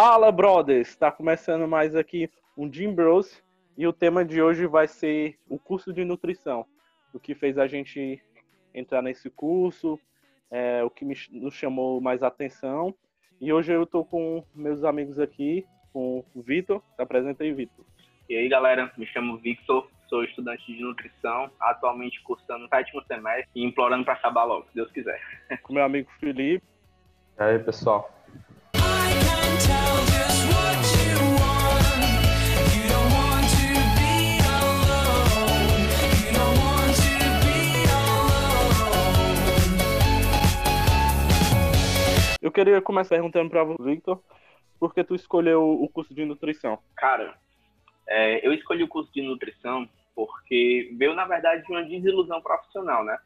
Fala, brothers! Está começando mais aqui um Jim Bros e o tema de hoje vai ser o curso de nutrição. O que fez a gente entrar nesse curso, é, o que me, nos chamou mais atenção. E hoje eu estou com meus amigos aqui, com o Vitor. Se apresenta aí, Vitor. E aí, galera, me chamo Victor, sou estudante de nutrição, atualmente cursando o sétimo semestre e implorando para acabar logo, se Deus quiser. Com meu amigo Felipe. E aí, pessoal? Eu queria começar perguntando para você, Victor, por que tu escolheu o curso de nutrição? Cara, é, eu escolhi o curso de nutrição porque veio, na verdade, de uma desilusão profissional, né?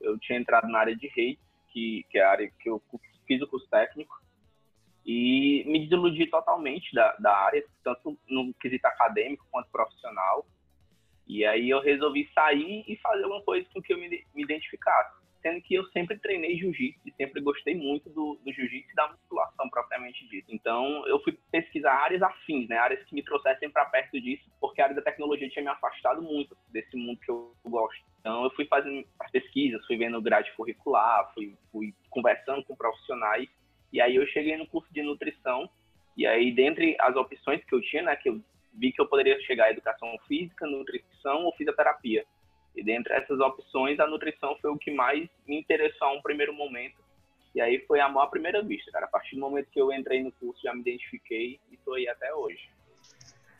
Eu tinha entrado na área de redes, que, que é a área que eu fiz o curso técnico, e me desiludi totalmente da, da área, tanto no quesito acadêmico quanto profissional. E aí eu resolvi sair e fazer uma coisa com que eu me, me identificasse sendo que eu sempre treinei jiu-jitsu e sempre gostei muito do, do jiu-jitsu e da musculação propriamente dito. Então, eu fui pesquisar áreas afins, né, áreas que me trouxessem para perto disso, porque a área da tecnologia tinha me afastado muito desse mundo que eu gosto. Então, eu fui fazendo as pesquisas, fui vendo grade curricular, fui, fui conversando com profissionais, e aí eu cheguei no curso de nutrição, e aí, dentre as opções que eu tinha, né, que eu vi que eu poderia chegar à educação física, nutrição ou fisioterapia. E dentre essas opções, a nutrição foi o que mais me interessou a um primeiro momento. E aí foi amor à primeira vista, cara. A partir do momento que eu entrei no curso, já me identifiquei e tô aí até hoje.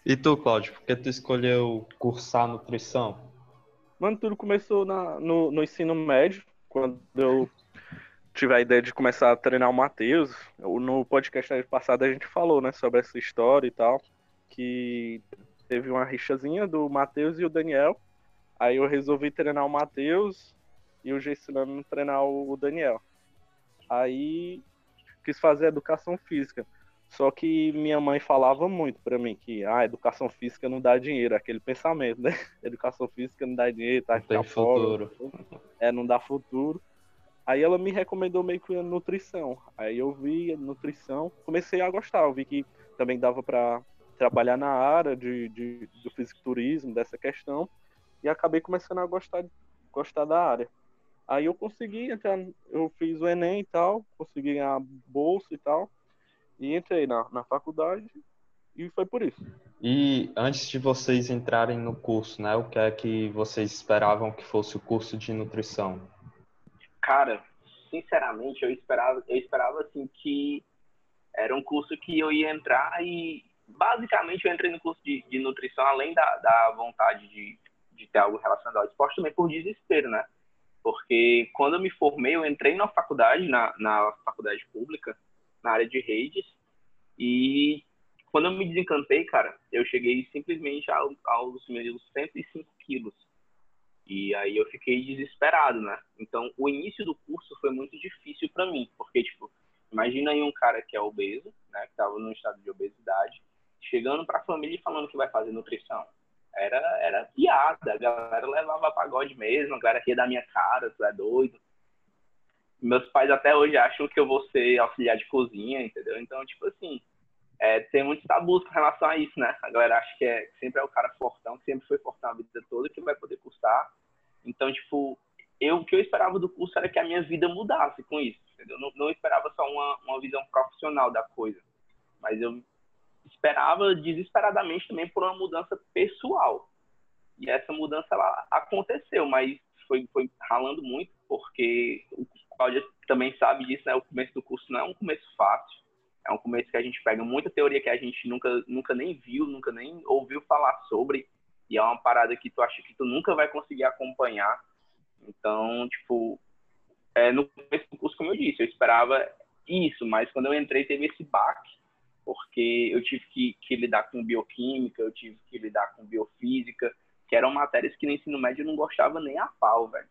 E tu, Cláudio, por que tu escolheu cursar nutrição? Mano, tudo começou na, no, no ensino médio, quando eu tive a ideia de começar a treinar o Matheus. No podcast passado a gente falou, né, sobre essa história e tal, que teve uma rixazinha do Matheus e o Daniel, Aí eu resolvi treinar o Matheus e o Gessilano treinar o Daniel. Aí quis fazer educação física. Só que minha mãe falava muito para mim que a ah, educação física não dá dinheiro, aquele pensamento, né? Educação física não dá dinheiro, tá? Não tem futuro. É, não dá futuro. Aí ela me recomendou meio que a nutrição. Aí eu vi a nutrição, comecei a gostar. Eu vi que também dava para trabalhar na área de, de, do fisiculturismo, dessa questão e acabei começando a gostar, gostar da área. Aí eu consegui entrar, eu fiz o Enem e tal, consegui ganhar bolsa e tal, e entrei na, na faculdade e foi por isso. E antes de vocês entrarem no curso, né, o que é que vocês esperavam que fosse o curso de nutrição? Cara, sinceramente, eu esperava, eu esperava assim que era um curso que eu ia entrar e basicamente eu entrei no curso de, de nutrição além da, da vontade de de ter algo relacionado ao esporte também por desespero, né? Porque quando eu me formei, eu entrei na faculdade, na, na faculdade pública, na área de redes, e quando eu me desencantei, cara, eu cheguei simplesmente aos, aos meus 105 quilos. E aí eu fiquei desesperado, né? Então, o início do curso foi muito difícil para mim, porque, tipo, imagina aí um cara que é obeso, né, que estava no estado de obesidade, chegando para a família e falando que vai fazer nutrição era, era piada. A galera levava pagode mesmo, a galera ria da minha cara, tu é doido. Meus pais até hoje acham que eu vou ser auxiliar de cozinha, entendeu? Então, tipo assim, é, tem muitos tabus com relação a isso, né? A galera acha que, é, que sempre é o cara fortão, que sempre foi fortão a vida toda, que vai poder custar. Então, tipo, eu, o que eu esperava do curso era que a minha vida mudasse com isso, entendeu? Não, não esperava só uma, uma visão profissional da coisa, mas eu esperava desesperadamente também por uma mudança pessoal. E essa mudança ela aconteceu, mas foi, foi ralando muito, porque o Cláudia também sabe disso, né? O começo do curso não é um começo fácil. É um começo que a gente pega muita teoria que a gente nunca, nunca nem viu, nunca nem ouviu falar sobre. E é uma parada que tu acha que tu nunca vai conseguir acompanhar. Então, tipo, é, no começo do curso, como eu disse, eu esperava isso, mas quando eu entrei teve esse baque porque eu tive que, que, lidar com bioquímica, eu tive que lidar com biofísica, que eram matérias que no ensino médio eu não gostava nem a pau, velho.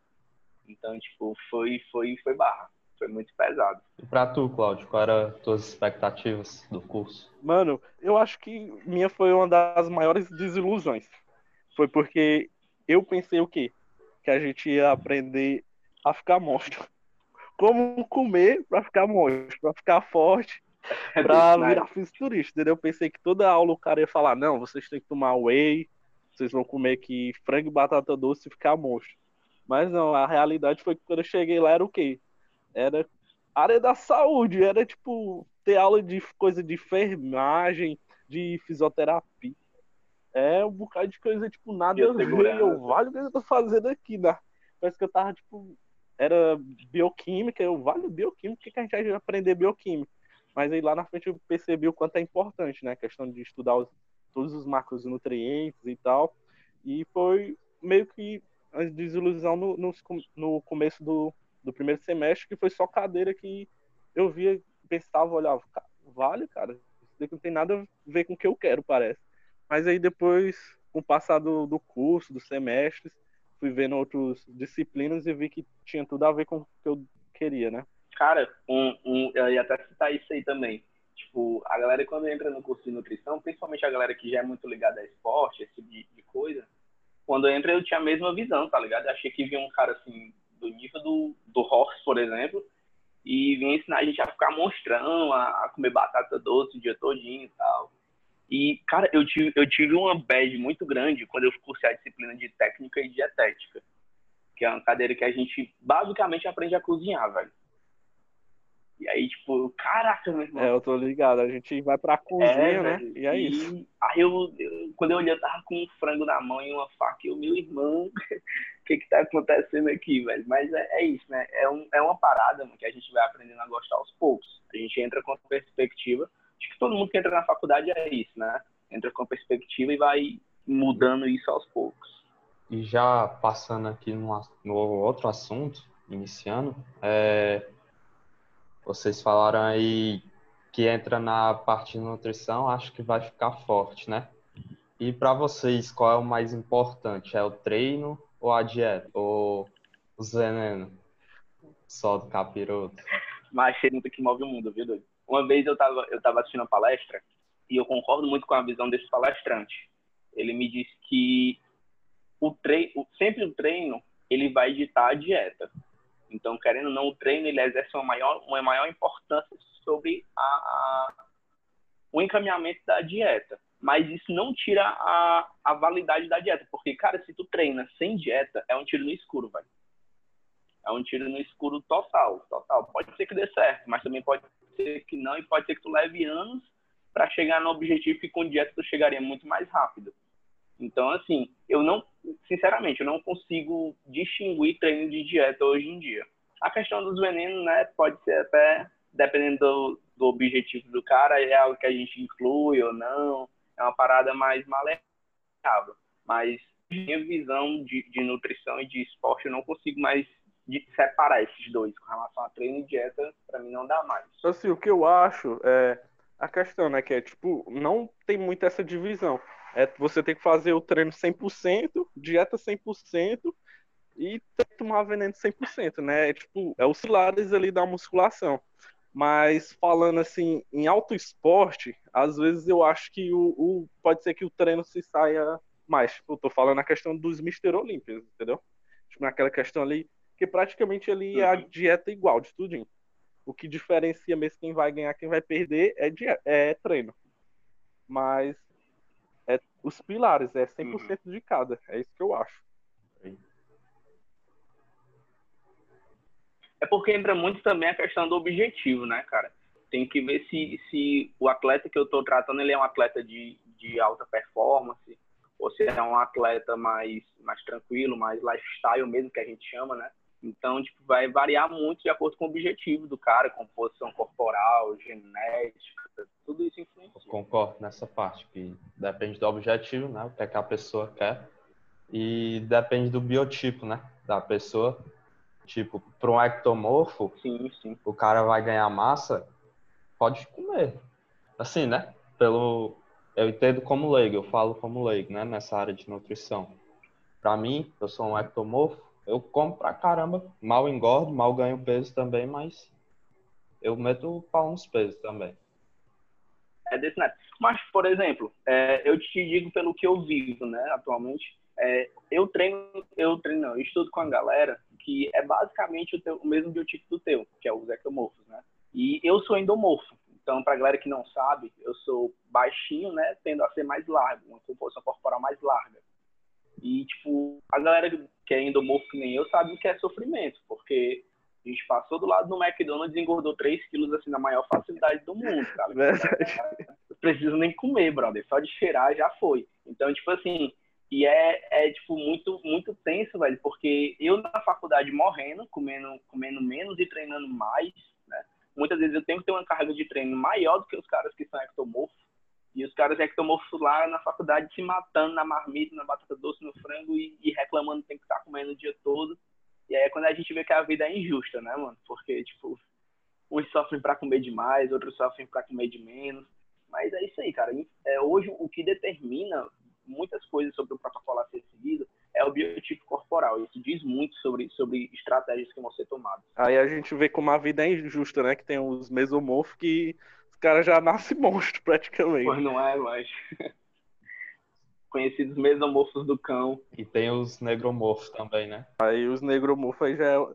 Então, tipo, foi, foi, foi barra. Foi muito pesado. E pra tu, Cláudio, quais eram as tuas expectativas do curso? Mano, eu acho que minha foi uma das maiores desilusões. Foi porque eu pensei o quê? Que a gente ia aprender a ficar monstro. Como comer para ficar monstro, para ficar forte pra virar fisiculturista, entendeu? Eu pensei que toda aula o cara ia falar, não, vocês têm que tomar whey, vocês vão comer aqui frango e batata doce e ficar monstro. Mas não, a realidade foi que quando eu cheguei lá era o quê? Era área da saúde, era tipo ter aula de coisa de enfermagem, de fisioterapia. É um bocado de coisa, tipo, nada a ver. Eu, vale o que eu tô fazendo aqui, né? Parece que eu tava, tipo, era bioquímica, eu, vale bioquímica, que a gente vai aprender bioquímica. Mas aí lá na frente eu percebi o quanto é importante, né? A questão de estudar os, todos os macronutrientes e tal. E foi meio que a desilusão no, no, no começo do, do primeiro semestre, que foi só cadeira que eu via, pensava, olhava, vale, cara, isso daqui não tem nada a ver com o que eu quero, parece. Mas aí depois, com o passar do, do curso, dos semestres, fui vendo outras disciplinas e vi que tinha tudo a ver com o que eu queria, né? Cara, um, um, eu ia até citar isso aí também. Tipo, a galera quando entra no curso de nutrição, principalmente a galera que já é muito ligada a esporte, esse tipo de, de coisa, quando entra eu tinha a mesma visão, tá ligado? Eu achei que vinha um cara assim, do nível do, do Horst, por exemplo, e vinha ensinar a gente a ficar monstrão, a, a comer batata doce o dia todinho e tal. E, cara, eu tive, eu tive uma bad muito grande quando eu cursei a disciplina de técnica e dietética, que é uma cadeira que a gente basicamente aprende a cozinhar, velho. E aí, tipo, caraca, meu irmão. É, eu tô ligado. A gente vai pra cozinha, é, né? Velho. E é e isso. Aí eu, eu, quando eu olhei, eu tava com um frango na mão e uma faca. E o meu irmão, o que que tá acontecendo aqui, velho? Mas é, é isso, né? É, um, é uma parada mano, que a gente vai aprendendo a gostar aos poucos. A gente entra com a perspectiva. Acho que todo mundo que entra na faculdade é isso, né? Entra com a perspectiva e vai mudando isso aos poucos. E já passando aqui no, no outro assunto, iniciando, é vocês falaram aí que entra na parte de nutrição, acho que vai ficar forte, né? E para vocês, qual é o mais importante? É o treino ou a dieta? Ou os venenos? Só do capiroto? Mas muito que move o mundo, viu, doido? Uma vez eu tava, eu tava assistindo a palestra e eu concordo muito com a visão desse palestrante. Ele me disse que o treino, sempre o treino, ele vai ditar a dieta. Então, querendo ou não, o treino ele exerce uma maior, uma maior importância sobre a, a, o encaminhamento da dieta. Mas isso não tira a, a validade da dieta. Porque, cara, se tu treina sem dieta, é um tiro no escuro, velho. É um tiro no escuro total, total. Pode ser que dê certo, mas também pode ser que não. E pode ser que tu leve anos para chegar no objetivo que com dieta tu chegaria muito mais rápido. Então, assim, eu não, sinceramente, eu não consigo distinguir treino de dieta hoje em dia. A questão dos venenos, né, pode ser até, dependendo do, do objetivo do cara, é algo que a gente inclui ou não, é uma parada mais maleável. Mas minha visão de, de nutrição e de esporte, eu não consigo mais de separar esses dois com relação a treino e dieta, para mim não dá mais. Assim, o que eu acho é a questão, né, que é tipo, não tem muito essa divisão. É, você tem que fazer o treino 100%, dieta 100% e tomar veneno 100%, né? É, tipo, é os pilares ali da musculação. Mas falando assim, em alto esporte, às vezes eu acho que o, o pode ser que o treino se saia mais. Tipo, eu tô falando a questão dos Mister Olímpios, entendeu? Tipo, naquela questão ali, que praticamente ali uhum. é a uhum. dieta igual de tudinho. O que diferencia mesmo quem vai ganhar, quem vai perder é, é treino. Mas é os pilares, é 100% uhum. de cada. É isso que eu acho. É porque entra muito também a questão do objetivo, né, cara? Tem que ver se, se o atleta que eu estou tratando ele é um atleta de, de alta performance ou se é um atleta mais, mais tranquilo, mais lifestyle mesmo, que a gente chama, né? Então, tipo, vai variar muito de acordo com o objetivo do cara, composição corporal, genética, tudo isso influencia. Eu concordo nessa parte, que depende do objetivo, né? O que, é que a pessoa quer. E depende do biotipo, né? Da pessoa. Tipo, para um ectomorfo, sim, sim. o cara vai ganhar massa, pode comer. Assim, né? Pelo. Eu entendo como leigo, eu falo como leigo, né? Nessa área de nutrição. Para mim, eu sou um ectomorfo, eu como pra caramba, mal engordo, mal ganho peso também, mas eu meto pau nos pesos também. É desse né? Mas, por exemplo, é, eu te digo pelo que eu vivo, né, atualmente, é, eu treino, eu treino, não, eu estudo com a galera que é basicamente o, teu, o mesmo biotipo do teu, que é os ectomorfos, né? E eu sou endomorfo, Então, pra galera que não sabe, eu sou baixinho, né? Tendo a ser mais largo, uma composição corporal mais larga. E, tipo, a galera que é endomorfo que nem eu sabe o que é sofrimento, porque a gente passou do lado do McDonald's e engordou 3 quilos, assim, na maior facilidade do mundo, cara. Verdade. Não preciso nem comer, brother. Só de cheirar já foi. Então, tipo assim, e é, é tipo, muito, muito tenso, velho, porque eu na faculdade morrendo, comendo, comendo menos e treinando mais, né? Muitas vezes eu tenho que ter uma carga de treino maior do que os caras que são ectomorfos. E os caras ectomorfos lá na faculdade se matando na marmita, na batata doce, no frango e, e reclamando que tem que estar comendo o dia todo. E aí é quando a gente vê que a vida é injusta, né, mano? Porque, tipo, uns sofrem para comer demais, outros sofrem para comer de menos. Mas é isso aí, cara. É, hoje, o que determina muitas coisas sobre o protocolo a ser seguido é o biotipo corporal. Isso diz muito sobre, sobre estratégias que vão ser tomadas. Aí a gente vê como a vida é injusta, né? Que tem os mesomorfos que os caras já nascem monstro praticamente. Pois não é, mas. Conhecidos mesomorfos do cão. E tem os negromorfos também, né? Aí os negromorfos aí já é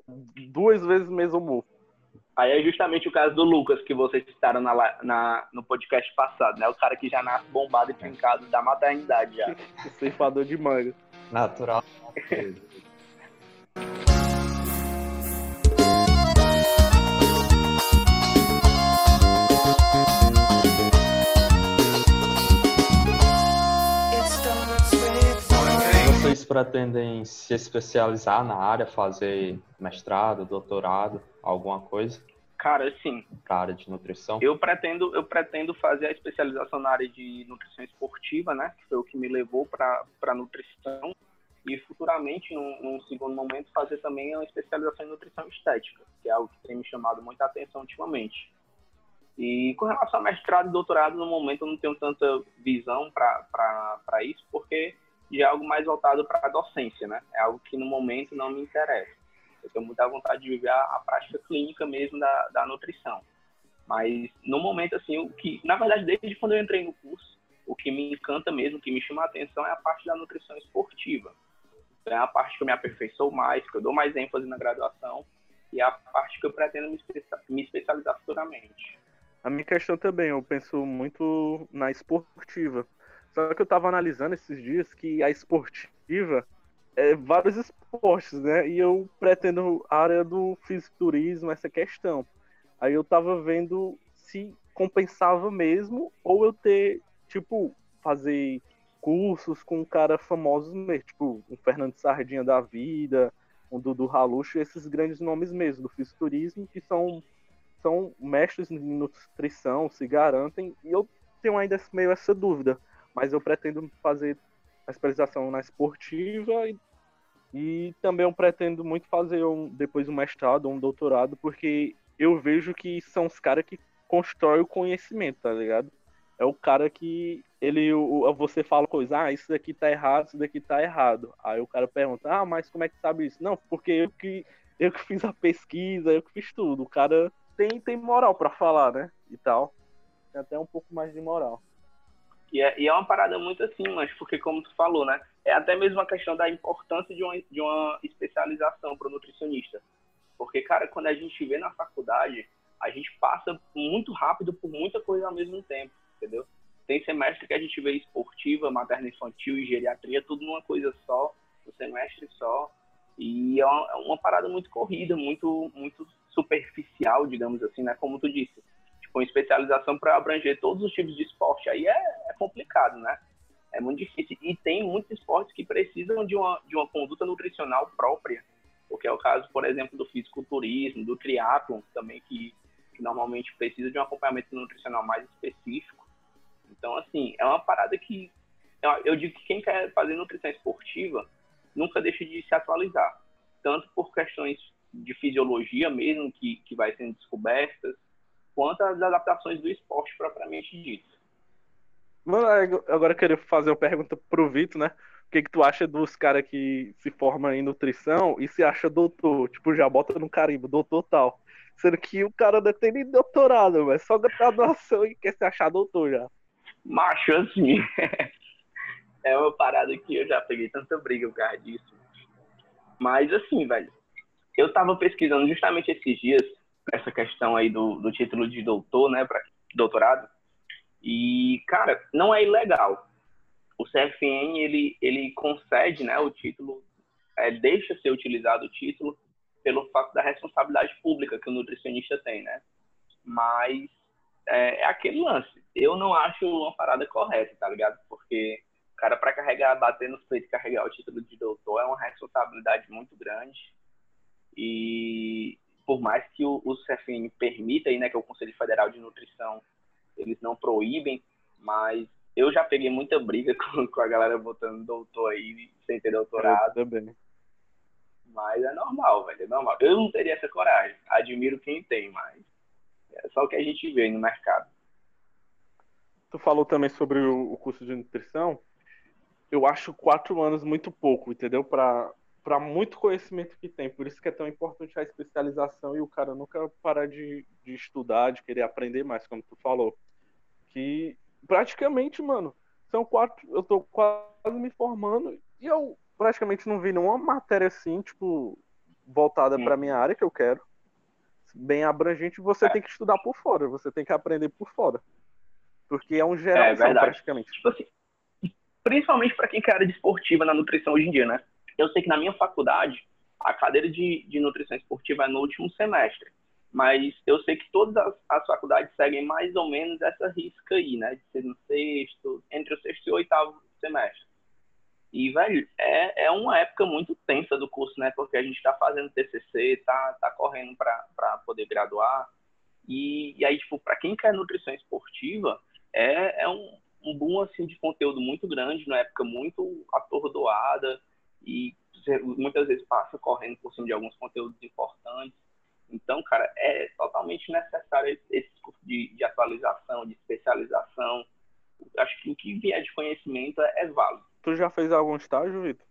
duas vezes mesomorfo. Aí é justamente o caso do Lucas, que vocês citaram na, na, no podcast passado, né? O cara que já nasce bombado e trincado da maternidade já. Ceifador de manga. Natural. Pretendem se especializar na área, fazer mestrado, doutorado, alguma coisa? Cara, sim. Para área de nutrição? Eu pretendo, eu pretendo fazer a especialização na área de nutrição esportiva, né? Que foi o que me levou para nutrição. E futuramente, num, num, segundo momento, fazer também uma especialização em nutrição estética, que é algo que tem me chamado muita atenção ultimamente. E com relação a mestrado e doutorado, no momento eu não tenho tanta visão para isso, porque já é algo mais voltado para a docência, né? É algo que no momento não me interessa. Eu tenho muita vontade de viver a, a prática clínica mesmo da, da nutrição. Mas no momento, assim, o que, na verdade, desde quando eu entrei no curso, o que me encanta mesmo, o que me chama a atenção é a parte da nutrição esportiva. É a parte que eu me aperfeiçoo mais, que eu dou mais ênfase na graduação e é a parte que eu pretendo me, me especializar futuramente. A minha questão também, eu penso muito na esportiva. Só que eu estava analisando esses dias que a esportiva é, vários esportes, né? E eu pretendo a área do fisiculturismo, essa questão. Aí eu tava vendo se compensava mesmo ou eu ter, tipo, fazer cursos com cara famosos mesmo, tipo, um Fernando Sardinha da vida, um Dudu Raluxo, esses grandes nomes mesmo do fisiculturismo que são são mestres em nutrição, se garantem, e eu tenho ainda meio essa dúvida, mas eu pretendo fazer a especialização na esportiva e, e também eu pretendo muito fazer um, depois um mestrado um doutorado, porque eu vejo que são os caras que constroem o conhecimento, tá ligado? É o cara que ele você fala coisa, ah, isso daqui tá errado, isso daqui tá errado. Aí o cara pergunta, ah, mas como é que sabe isso? Não, porque eu que eu que fiz a pesquisa, eu que fiz tudo. O cara tem, tem moral para falar, né? E tal. Tem até um pouco mais de moral. E é, e é uma parada muito assim, mas porque como tu falou, né? É até mesmo a questão da importância de uma, de uma especialização para o nutricionista. Porque, cara, quando a gente vê na faculdade, a gente passa muito rápido por muita coisa ao mesmo tempo, entendeu? Tem semestre que a gente vê esportiva, materna infantil e geriatria, tudo numa coisa só, um semestre só. E é uma, é uma parada muito corrida, muito, muito superficial, digamos assim, né? Como tu disse com especialização para abranger todos os tipos de esporte, aí é, é, complicado, né? É muito difícil. E tem muitos esportes que precisam de uma, de uma conduta nutricional própria, porque é o caso, por exemplo, do fisiculturismo, do triatlon também, que, que normalmente precisa de um acompanhamento nutricional mais específico. Então, assim, é uma parada que eu digo que quem quer fazer nutrição esportiva nunca deixa de se atualizar, tanto por questões de fisiologia mesmo, que, que vai sendo descobertas, quanto às adaptações do esporte propriamente dito. Mano, agora eu queria fazer uma pergunta pro Vitor, né? O que, que tu acha dos caras que se formam em nutrição e se acha doutor? Tipo, já bota no carimbo, doutor tal. Sendo que o cara não tem nem doutorado, mas só graduação e quer se achar doutor já. Macho, assim. é uma parada que eu já peguei tanta briga por causa disso. Mas assim, velho. Eu tava pesquisando justamente esses dias essa questão aí do, do título de doutor, né, para doutorado. E, cara, não é ilegal. O CFN, ele, ele concede né, o título, é, deixa ser utilizado o título pelo fato da responsabilidade pública que o nutricionista tem, né? Mas é, é aquele lance. Eu não acho uma parada correta, tá ligado? Porque cara, para carregar, bater nos peitos carregar o título de doutor é uma responsabilidade muito grande. E por mais que o, o CFN permita, aí, né, que é o Conselho Federal de Nutrição, eles não proíbem, mas eu já peguei muita briga com, com a galera botando doutor aí sem ter doutorado. Eu também. Mas é normal, velho, é normal. Eu não teria essa coragem. Admiro quem tem, mas é só o que a gente vê no mercado. Tu falou também sobre o, curso de nutrição. Eu acho quatro anos muito pouco, entendeu? Para para muito conhecimento que tem. Por isso que é tão importante a especialização e o cara nunca parar de, de estudar, de querer aprender mais, como tu falou. Que praticamente, mano, são quatro. Eu tô quase me formando e eu praticamente não vi nenhuma matéria assim, tipo, voltada para minha área que eu quero. Bem abrangente, você é. tem que estudar por fora, você tem que aprender por fora. Porque é um geral é, praticamente. Tipo assim, principalmente para quem quer área de esportiva na nutrição hoje em dia, né? Eu sei que na minha faculdade, a cadeira de, de nutrição esportiva é no último semestre. Mas eu sei que todas as, as, faculdades seguem mais ou menos essa risca aí, né? De ser no sexto, entre o sexto e o oitavo semestre. E, velho, é, é uma época muito tensa do curso, né? Porque a gente está fazendo TCC, tá, tá correndo para poder graduar. E, e aí, tipo, para quem quer nutrição esportiva, é, é um, um boom, assim, de conteúdo muito grande, numa época muito atordoada e muitas vezes passa correndo por cima de alguns conteúdos importantes. Então, cara, é totalmente necessário esse curso de, de atualização, de especialização. Acho que o que vier de conhecimento é, é válido. Tu já fez algum estágio, Vitor?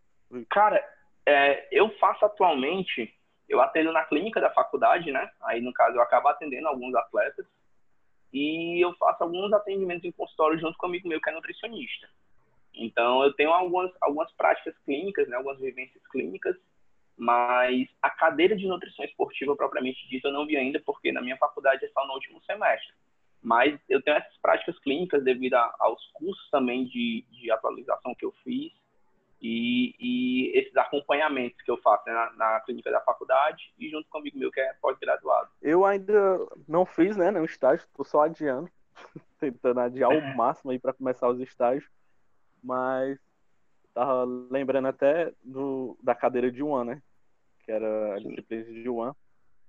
Cara, é, eu faço atualmente, eu atendo na clínica da faculdade, né? Aí, no caso, eu acabo atendendo alguns atletas. E eu faço alguns atendimentos em consultório junto com um amigo meu que é nutricionista. Então, eu tenho algumas, algumas práticas clínicas, né, algumas vivências clínicas, mas a cadeira de nutrição esportiva, propriamente dita, eu não vi ainda, porque na minha faculdade é só no último semestre. Mas eu tenho essas práticas clínicas devido a, aos cursos também de, de atualização que eu fiz e, e esses acompanhamentos que eu faço né, na, na, clínica da faculdade e junto com um amigo meu que é pós-graduado. Eu ainda não fiz, né, nenhum estágio, estou só adiando, tentando adiar o máximo aí para começar os estágios mas tava lembrando até do, da cadeira de One, né? Que era a disciplina de One.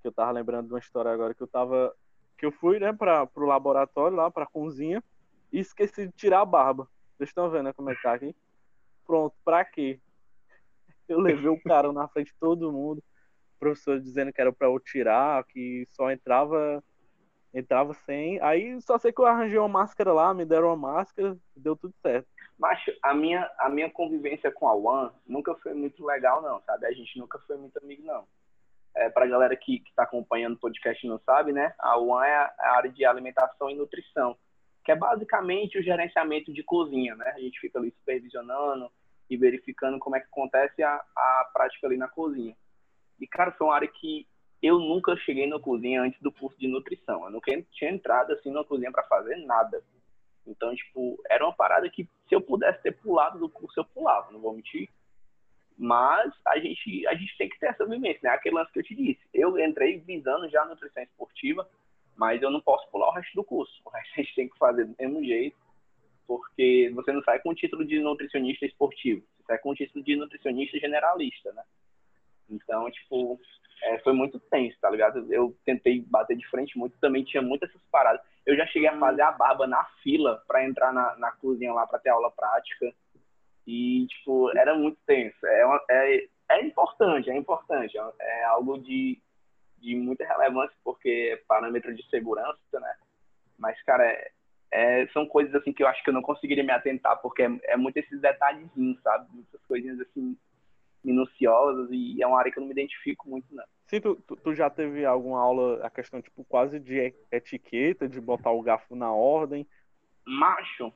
Que eu tava lembrando de uma história agora que eu tava. Que eu fui, né, para pro laboratório lá, pra cozinha, e esqueci de tirar a barba. Vocês estão vendo né, como é que tá aqui? Pronto, pra quê? Eu levei o cara na frente de todo mundo, o professor dizendo que era pra eu tirar, que só entrava entrava sem. Aí só sei que eu arranjei uma máscara lá, me deram uma máscara, deu tudo certo. Mas a minha, a minha convivência com a One nunca foi muito legal, não, sabe? A gente nunca foi muito amigo, não. É, pra galera que, que tá acompanhando o podcast não sabe, né? A One é a, a área de alimentação e nutrição, que é basicamente o gerenciamento de cozinha, né? A gente fica ali supervisionando e verificando como é que acontece a, a prática ali na cozinha. E, cara, foi uma área que eu nunca cheguei na cozinha antes do curso de nutrição. Eu nunca tinha entrado assim na cozinha para fazer nada. Então, tipo, era uma parada que se eu pudesse ter pulado do curso, eu pulava, não vou mentir. Mas a gente, a gente tem que ter essa vivência, né? Aquele lance que eu te disse. Eu entrei visando já a nutrição esportiva, mas eu não posso pular o resto do curso. O resto a gente tem que fazer do mesmo jeito, porque você não sai com o título de nutricionista esportivo, você sai com o título de nutricionista generalista, né? Então, tipo, é, foi muito tenso, tá ligado? Eu tentei bater de frente muito, também tinha muitas essas paradas. Eu já cheguei a fazer a barba na fila para entrar na, na cozinha lá para ter aula prática. E, tipo, era muito tenso. É, uma, é, é importante, é importante. É, é algo de, de muita relevância, porque é parâmetro de segurança, né? Mas, cara, é, é, são coisas assim que eu acho que eu não conseguiria me atentar, porque é, é muito esses detalhezinhos, sabe? Muitas coisinhas assim minuciosas e é uma área que eu não me identifico muito, não. Sim, tu, tu, já teve alguma aula, a questão, tipo, quase de etiqueta, de botar o garfo na ordem? Macho,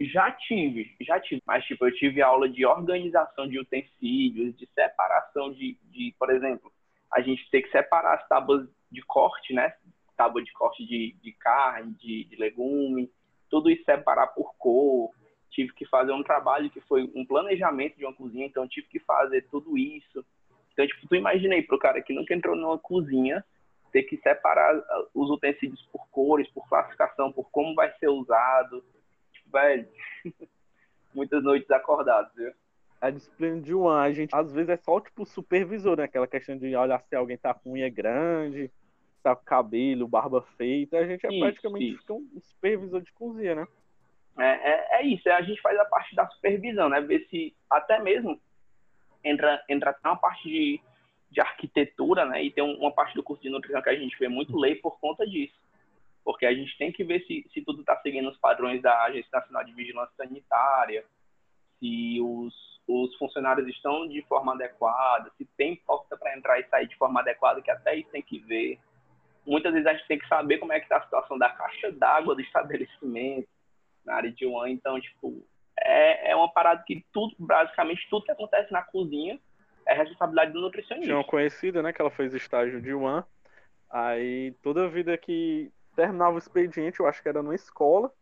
já tive, já tive. Mas, tipo, eu tive aula de organização de utensílios, de separação de, de por exemplo, a gente tem que separar as tábuas de corte, né? tábua de corte de, de carne, de, de legume, tudo isso separar por cor. Tive que fazer um trabalho que foi um planejamento de uma cozinha, então tive que fazer tudo isso. Então, tipo, tu imaginei pro cara que nunca entrou numa cozinha ter que separar ah, os utensílios por cores, por classificação, por como vai ser usado. Tipo, velho, muitas noites acordadas, viu? A disciplina de um a gente às vezes é só tipo supervisor, né? Aquela questão de olhar se alguém tá com unha grande, tá com cabelo, barba feita. A gente é praticamente um supervisor de cozinha, né? É, é, é, isso, é, a gente faz a parte da supervisão, né? Ver se até mesmo entra, entra uma parte de, de arquitetura, né? E tem uma parte do curso de nutrição que a gente vê muito lei por conta disso. Porque a gente tem que ver se, se tudo está seguindo os padrões da Agência Nacional de Vigilância Sanitária, se os, os funcionários estão de forma adequada, se tem porta para entrar e sair de forma adequada, que até isso tem que ver. Muitas vezes a gente tem que saber como é que está a situação da caixa d'água do estabelecimento, na área de one. Então, tipo, é, é uma parada que tudo, basicamente, tudo que acontece na cozinha é responsabilidade do nutricionista. Tinha uma conhecida, né, que ela fez estágio de one. Aí, toda a vida que terminava o expediente, eu acho que era numa escola,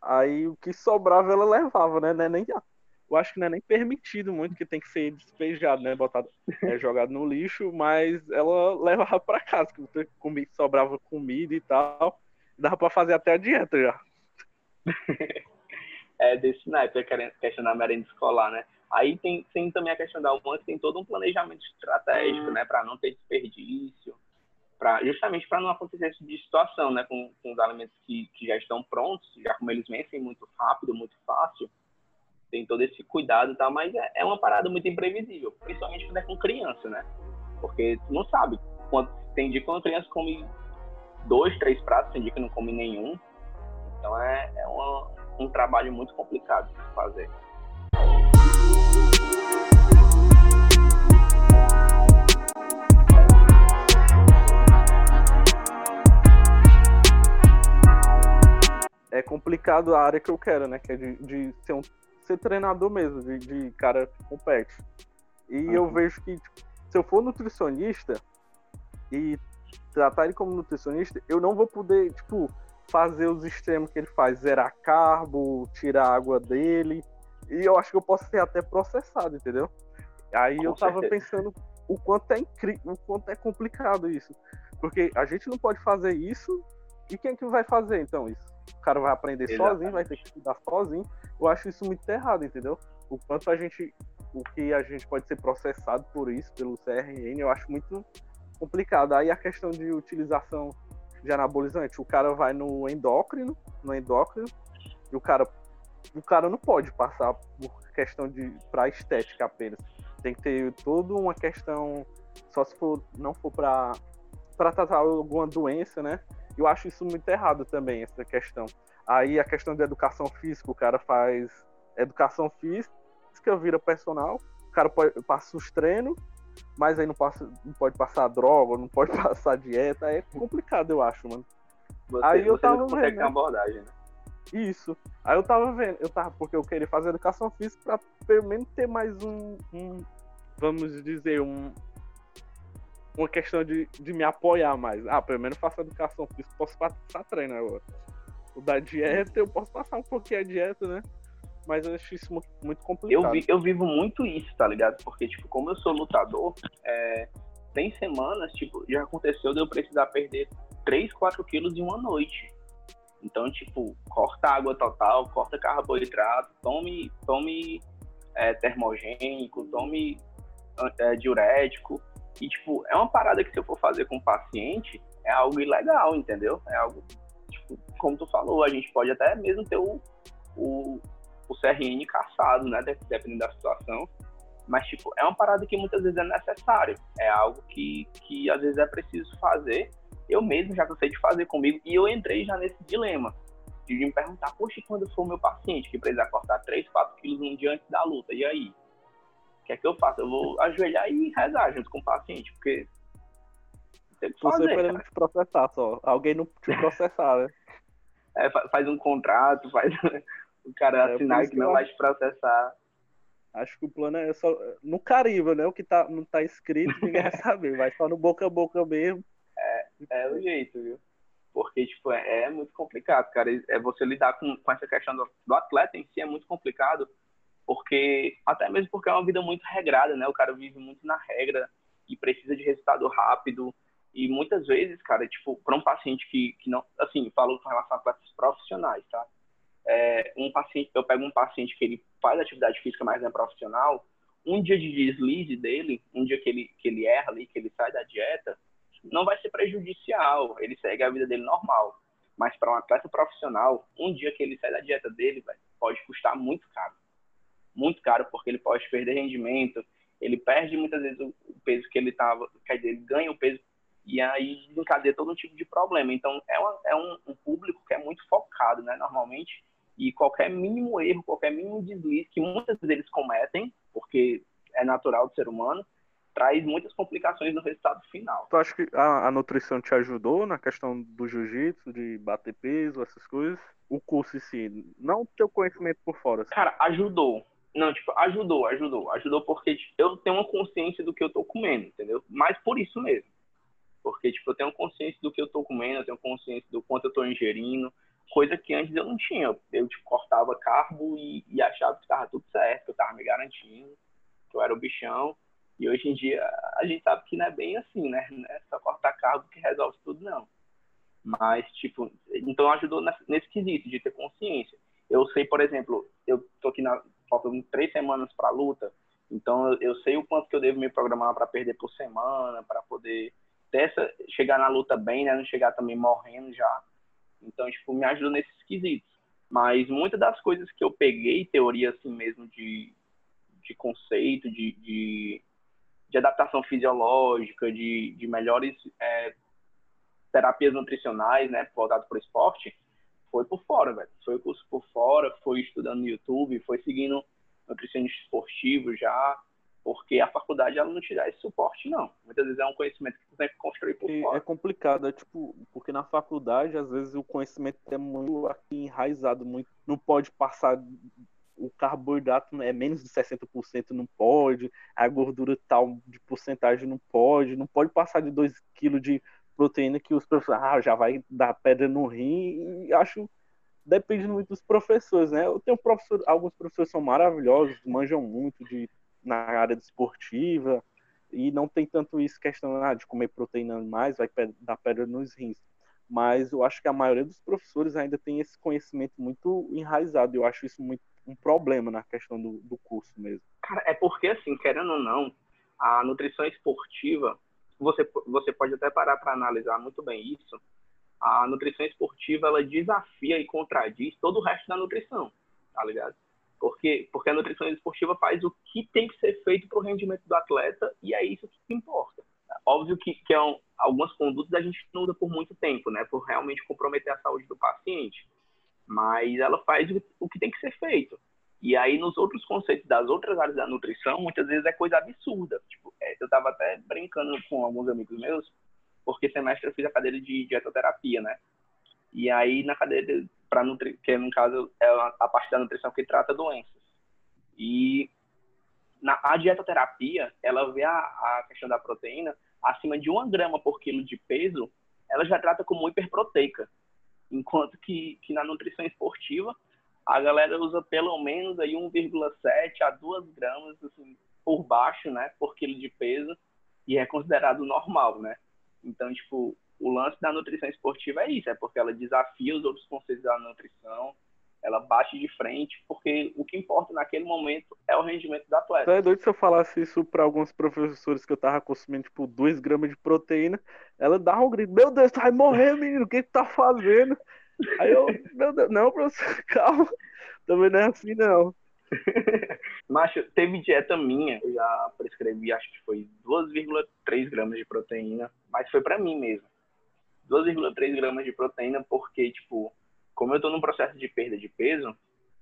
aí o que sobrava ela levava, né? É nem, eu acho que não é nem permitido muito, que tem que ser despejado, né? Botado, é, jogado no lixo, mas ela levava para casa, que sobrava comida e tal. Dava para fazer até a dieta já. é desse naipe, a questão da merenda escolar, né? Aí tem, tem também a questão da almoço, tem todo um planejamento estratégico, né? Para não ter desperdício, pra, justamente para não acontecer essa de situação, né? Com, com os alimentos que, que já estão prontos, já como eles vencem muito rápido, muito fácil, tem todo esse cuidado e tal, mas é, é uma parada muito imprevisível, principalmente quando é com criança, né? Porque tu não sabe quando tem dia que uma criança come dois, três pratos, tem dia que não come nenhum. Então é, é uma, um trabalho muito complicado de fazer. É complicado a área que eu quero, né? Que é de, de ser, um, ser treinador mesmo, de, de cara que compete. E uhum. eu vejo que, tipo, se eu for nutricionista e tratar ele como nutricionista, eu não vou poder, tipo, fazer os extremos que ele faz, zerar carbo, tirar água dele. E eu acho que eu posso ser até processado, entendeu? Aí Com eu tava certeza. pensando o quanto é incrível, o quanto é complicado isso. Porque a gente não pode fazer isso, e quem é que vai fazer então isso? O cara vai aprender Exatamente. sozinho, vai ter que estudar sozinho. Eu acho isso muito errado, entendeu? O quanto a gente, o que a gente pode ser processado por isso, pelo CRN, eu acho muito complicado. Aí a questão de utilização de anabolizante. O cara vai no endócrino, no endócrino, e o cara, o cara não pode passar por questão de para estética apenas. Tem que ter toda uma questão, só se for não for para para tratar alguma doença, né? Eu acho isso muito errado também essa questão. Aí a questão de educação física, o cara faz educação física, vira personal, o cara passa os treinos mas aí não, passa, não pode passar droga, não pode passar dieta, é complicado, eu acho, mano. Você, aí eu tava vendo. Né? abordagem, né? Isso. Aí eu tava vendo, eu tava, porque eu queria fazer educação física pra pelo menos ter mais um, um vamos dizer, um, uma questão de, de me apoiar mais. Ah, pelo menos faço educação física, posso passar treino agora. O da dieta, eu posso passar um pouquinho a dieta, né? Mas eu acho isso muito complicado. Eu, vi, eu vivo muito isso, tá ligado? Porque, tipo, como eu sou lutador, é, tem semanas, tipo, já aconteceu de eu precisar perder 3, 4 quilos em uma noite. Então, tipo, corta água total, corta carboidrato, tome, tome é, termogênico, tome é, diurético. E, tipo, é uma parada que se eu for fazer com o paciente, é algo ilegal, entendeu? É algo, tipo, como tu falou, a gente pode até mesmo ter o, o, o CRN caçado, né? Dependendo da situação. Mas, tipo, é uma parada que muitas vezes é necessário. É algo que, que às vezes é preciso fazer. Eu mesmo já cansei de fazer comigo. E eu entrei já nesse dilema. De me perguntar, poxa, quando for meu paciente que precisar cortar 3, 4 quilos um dia antes da luta, e aí? O que é que eu faço? Eu vou ajoelhar e rezar junto com o paciente, porque. Tem que fazer, Você querendo te processar só. Alguém não te processar, né? É, faz um contrato, faz o cara é, assinar que não vai te processar. Acho que o plano é só no carimbo, né? O que tá, não tá escrito, ninguém vai saber. Vai só no boca a boca mesmo. É, é o jeito, viu? Porque, tipo, é, é, muito complicado, cara. É você lidar com, com essa questão do, do, atleta em si é muito complicado, porque, até mesmo porque é uma vida muito regrada, né? O cara vive muito na regra e precisa de resultado rápido. E muitas vezes, cara, tipo, para um paciente que, que não, assim, falo com relação a atletas profissionais, tá? É, um paciente, eu pego um paciente que ele faz atividade física, mas não é profissional, um dia de deslize dele, um dia que ele, que ele erra ali, que ele sai da dieta, não vai ser prejudicial, ele segue a vida dele normal. Mas para um atleta profissional, um dia que ele sai da dieta dele, véio, pode custar muito caro. Muito caro, porque ele pode perder rendimento, ele perde muitas vezes o peso que ele estava, quer dizer, ele ganha o peso e aí encadeia todo tipo de problema. Então, é, uma, é um, um, público que é muito focado, né, normalmente, e qualquer mínimo erro, qualquer mínimo deslize, que muitas vezes eles cometem, porque é natural do ser humano, traz muitas complicações no resultado final. Tu acha que a, a nutrição te ajudou na questão do jiu-jitsu, de bater peso, essas coisas? O curso em si, não o teu conhecimento por fora. Assim. Cara, ajudou. Não, tipo, ajudou, ajudou. Ajudou porque tipo, eu tenho uma consciência do que eu tô comendo, entendeu? Mas por isso mesmo. Porque, tipo, eu tenho consciência do que eu tô comendo, eu tenho consciência do quanto eu tô ingerindo, coisa que antes eu não tinha. Eu, tipo, cortava carbo e, e achava que tava tudo certo, que eu tava me garantindo, que eu era o bichão. E hoje em dia a gente sabe que não é bem assim, né? Não é só cortar carbo que resolve tudo, não. Mas, tipo, então ajudou nesse quesito de ter consciência. Eu sei, por exemplo, eu tô aqui na. faltam três semanas para luta, então eu, sei o quanto que eu devo me programar para perder por semana, para poder ter essa, chegar na luta bem, né? Não chegar também morrendo já. Então, tipo, me ajuda nesses quesitos. Mas muitas das coisas que eu peguei, teoria assim mesmo de, de conceito, de, de de adaptação fisiológica, de, de melhores é, terapias nutricionais, né, voltado para o esporte, foi por fora, velho. Foi curso por fora, foi estudando no YouTube, foi seguindo nutricionista esportivo já, porque a faculdade ela não te dá esse suporte, não. Muitas vezes é um conhecimento que você tem que construir por e fora. É complicado, é tipo, porque na faculdade, às vezes, o conhecimento é muito aqui enraizado, muito, não pode passar o carboidrato é menos de 60%, não pode, a gordura tal de porcentagem não pode, não pode passar de 2 kg de proteína que os professores, ah, já vai dar pedra no rim, e acho, depende muito dos professores, né? Eu tenho professor, alguns professores são maravilhosos, manjam muito de, na área esportiva, e não tem tanto isso questão ah, de comer proteína mais, vai dar pedra nos rins. Mas eu acho que a maioria dos professores ainda tem esse conhecimento muito enraizado. Eu acho isso muito um problema na questão do, do curso mesmo. Cara, é porque, assim, querendo ou não, a nutrição esportiva, você, você pode até parar para analisar muito bem isso. A nutrição esportiva, ela desafia e contradiz todo o resto da nutrição, tá ligado? Porque, porque a nutrição esportiva faz o que tem que ser feito para o rendimento do atleta e é isso que importa. Óbvio que, que é um, algumas condutas a gente não usa por muito tempo, né? Por realmente comprometer a saúde do paciente mas ela faz o que tem que ser feito. E aí, nos outros conceitos das outras áreas da nutrição, muitas vezes é coisa absurda. Tipo, é, eu estava até brincando com alguns amigos meus, porque semestre eu fiz a cadeira de dietoterapia, né? E aí, na cadeira para nutrir, que no caso é a parte da nutrição que trata doenças. E na a dietoterapia, ela vê a, a questão da proteína acima de uma grama por quilo de peso, ela já trata como hiperproteica. Enquanto que, que na nutrição esportiva, a galera usa pelo menos aí 1,7 a 2 gramas assim, por baixo, né, por quilo de peso, e é considerado normal, né? Então, tipo, o lance da nutrição esportiva é isso, é porque ela desafia os outros conceitos da nutrição, ela bate de frente, porque o que importa naquele momento é o rendimento do atleta. É doido se eu falasse isso para alguns professores que eu tava consumindo, tipo, 2 gramas de proteína, ela dava um grito, meu Deus, tu vai morrer, menino, o que tu tá fazendo? Aí eu, meu Deus, não, professor, calma, também não é assim, não. Macho, teve dieta minha, eu já prescrevi, acho que foi 2,3 gramas de proteína, mas foi para mim mesmo. 2,3 gramas de proteína, porque, tipo, como eu estou num processo de perda de peso,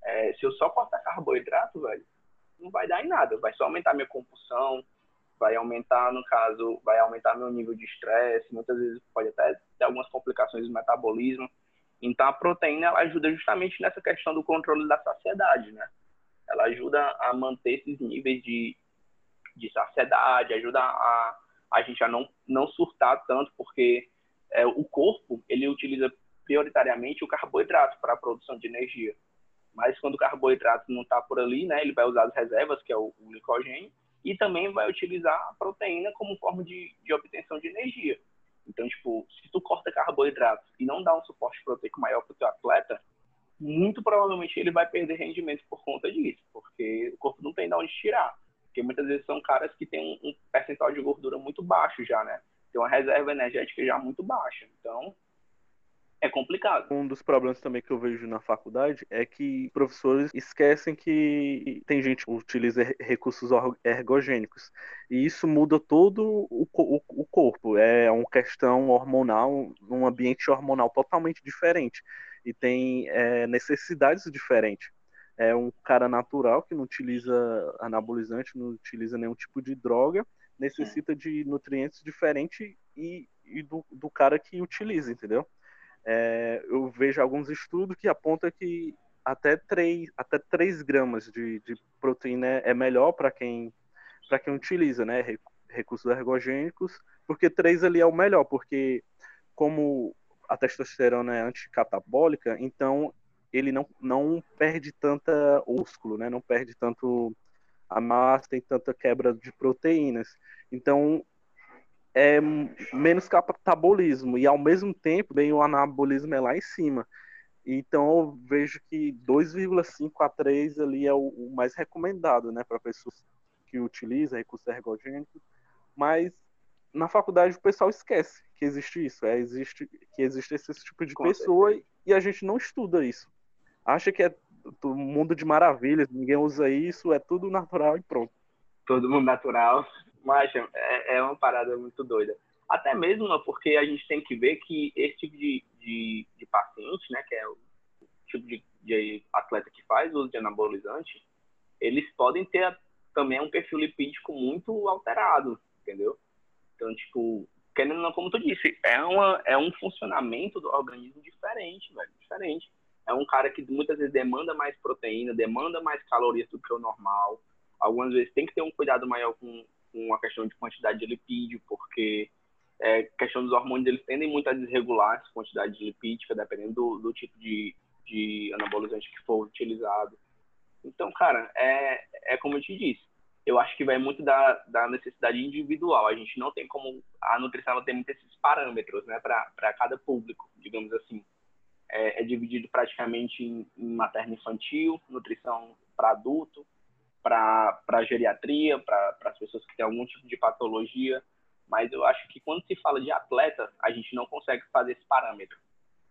é, se eu só cortar carboidrato, velho, não vai dar em nada. Vai só aumentar minha compulsão, vai aumentar, no caso, vai aumentar meu nível de estresse, muitas vezes pode até ter algumas complicações do metabolismo. Então, a proteína ela ajuda justamente nessa questão do controle da saciedade, né? Ela ajuda a manter esses níveis de, de saciedade, ajuda a, a gente a não, não surtar tanto, porque é, o corpo ele utiliza prioritariamente o carboidrato para a produção de energia. Mas quando o carboidrato não está por ali, né, ele vai usar as reservas, que é o, glicogênio, e também vai utilizar a proteína como forma de, de obtenção de energia. Então, tipo, se tu corta carboidrato e não dá um suporte proteico maior para o teu atleta, muito provavelmente ele vai perder rendimento por conta disso, porque o corpo não tem de onde tirar. Porque muitas vezes são caras que têm um percentual de gordura muito baixo já, né? Tem uma reserva energética já muito baixa. Então, é complicado. Um dos problemas também que eu vejo na faculdade é que professores esquecem que tem gente que utiliza recursos ergogênicos. E isso muda todo o, o, o corpo. É uma questão hormonal, um ambiente hormonal totalmente diferente. E tem é, necessidades diferentes. É um cara natural que não utiliza anabolizante, não utiliza nenhum tipo de droga, necessita de nutrientes diferentes e, e do, do cara que utiliza, entendeu? É, eu vejo alguns estudos que apontam que até 3, até 3 gramas de, de proteína é melhor para quem, quem utiliza, né? Recursos ergogênicos, porque 3 ali é o melhor, porque como a testosterona é anticatabólica, então ele não, não perde tanta músculo, né? Não perde tanto a massa, tem tanta quebra de proteínas. Então, é menos catabolismo e ao mesmo tempo bem o anabolismo é lá em cima. Então eu vejo que 2,5 a 3 ali é o, o mais recomendado, né, para pessoas que utilizam recursos ergogênicos, mas na faculdade o pessoal esquece que existe isso, é existe que existe esse tipo de Com pessoa certeza. e a gente não estuda isso. Acha que é um mundo de maravilhas, ninguém usa isso, é tudo natural e pronto. Todo mundo natural. Mas é, é uma parada muito doida. Até mesmo porque a gente tem que ver que esse tipo de, de, de paciente, né, que é o tipo de, de atleta que faz uso de anabolizante, eles podem ter também um perfil lipídico muito alterado, entendeu? Então, tipo, querendo não, como tu disse, é, uma, é um funcionamento do organismo diferente, velho, diferente. É um cara que muitas vezes demanda mais proteína, demanda mais calorias do que o normal. Algumas vezes tem que ter um cuidado maior com, com a questão de quantidade de lipídio, porque é, questão dos hormônios, eles tendem muito a desregular essa quantidade de lipídica, dependendo do, do tipo de, de anabolizante que for utilizado. Então, cara, é, é como eu te disse, eu acho que vai muito da, da necessidade individual. A gente não tem como. A nutrição ela tem muitos esses parâmetros, né, para cada público, digamos assim. É, é dividido praticamente em, em materno infantil, nutrição para adulto, para geriatria, para as pessoas que têm algum tipo de patologia, mas eu acho que quando se fala de atleta, a gente não consegue fazer esse parâmetro,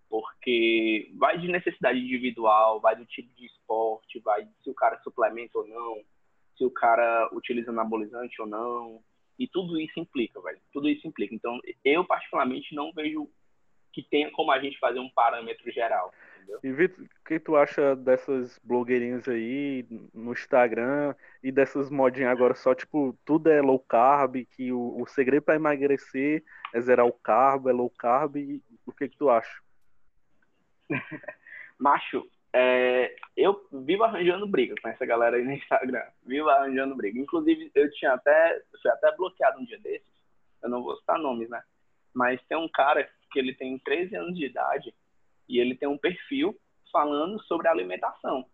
porque vai de necessidade individual, vai do tipo de esporte, vai se o cara suplementa ou não, se o cara utiliza anabolizante ou não, e tudo isso implica, velho, tudo isso implica. Então, eu particularmente não vejo que tenha como a gente fazer um parâmetro geral. Entendeu? E Vitor, o que tu acha dessas blogueirinhas aí no Instagram e dessas modinhas agora só, tipo, tudo é low carb, que o, o segredo para emagrecer é zerar o carbo, é low carb, e, o que que tu acha? Macho, é, eu vivo arranjando briga com essa galera aí no Instagram. Vivo arranjando briga. Inclusive, eu tinha até, fui até bloqueado um dia desses. Eu não vou citar nomes, né? Mas tem um cara que ele tem 13 anos de idade e ele tem um perfil falando sobre alimentação.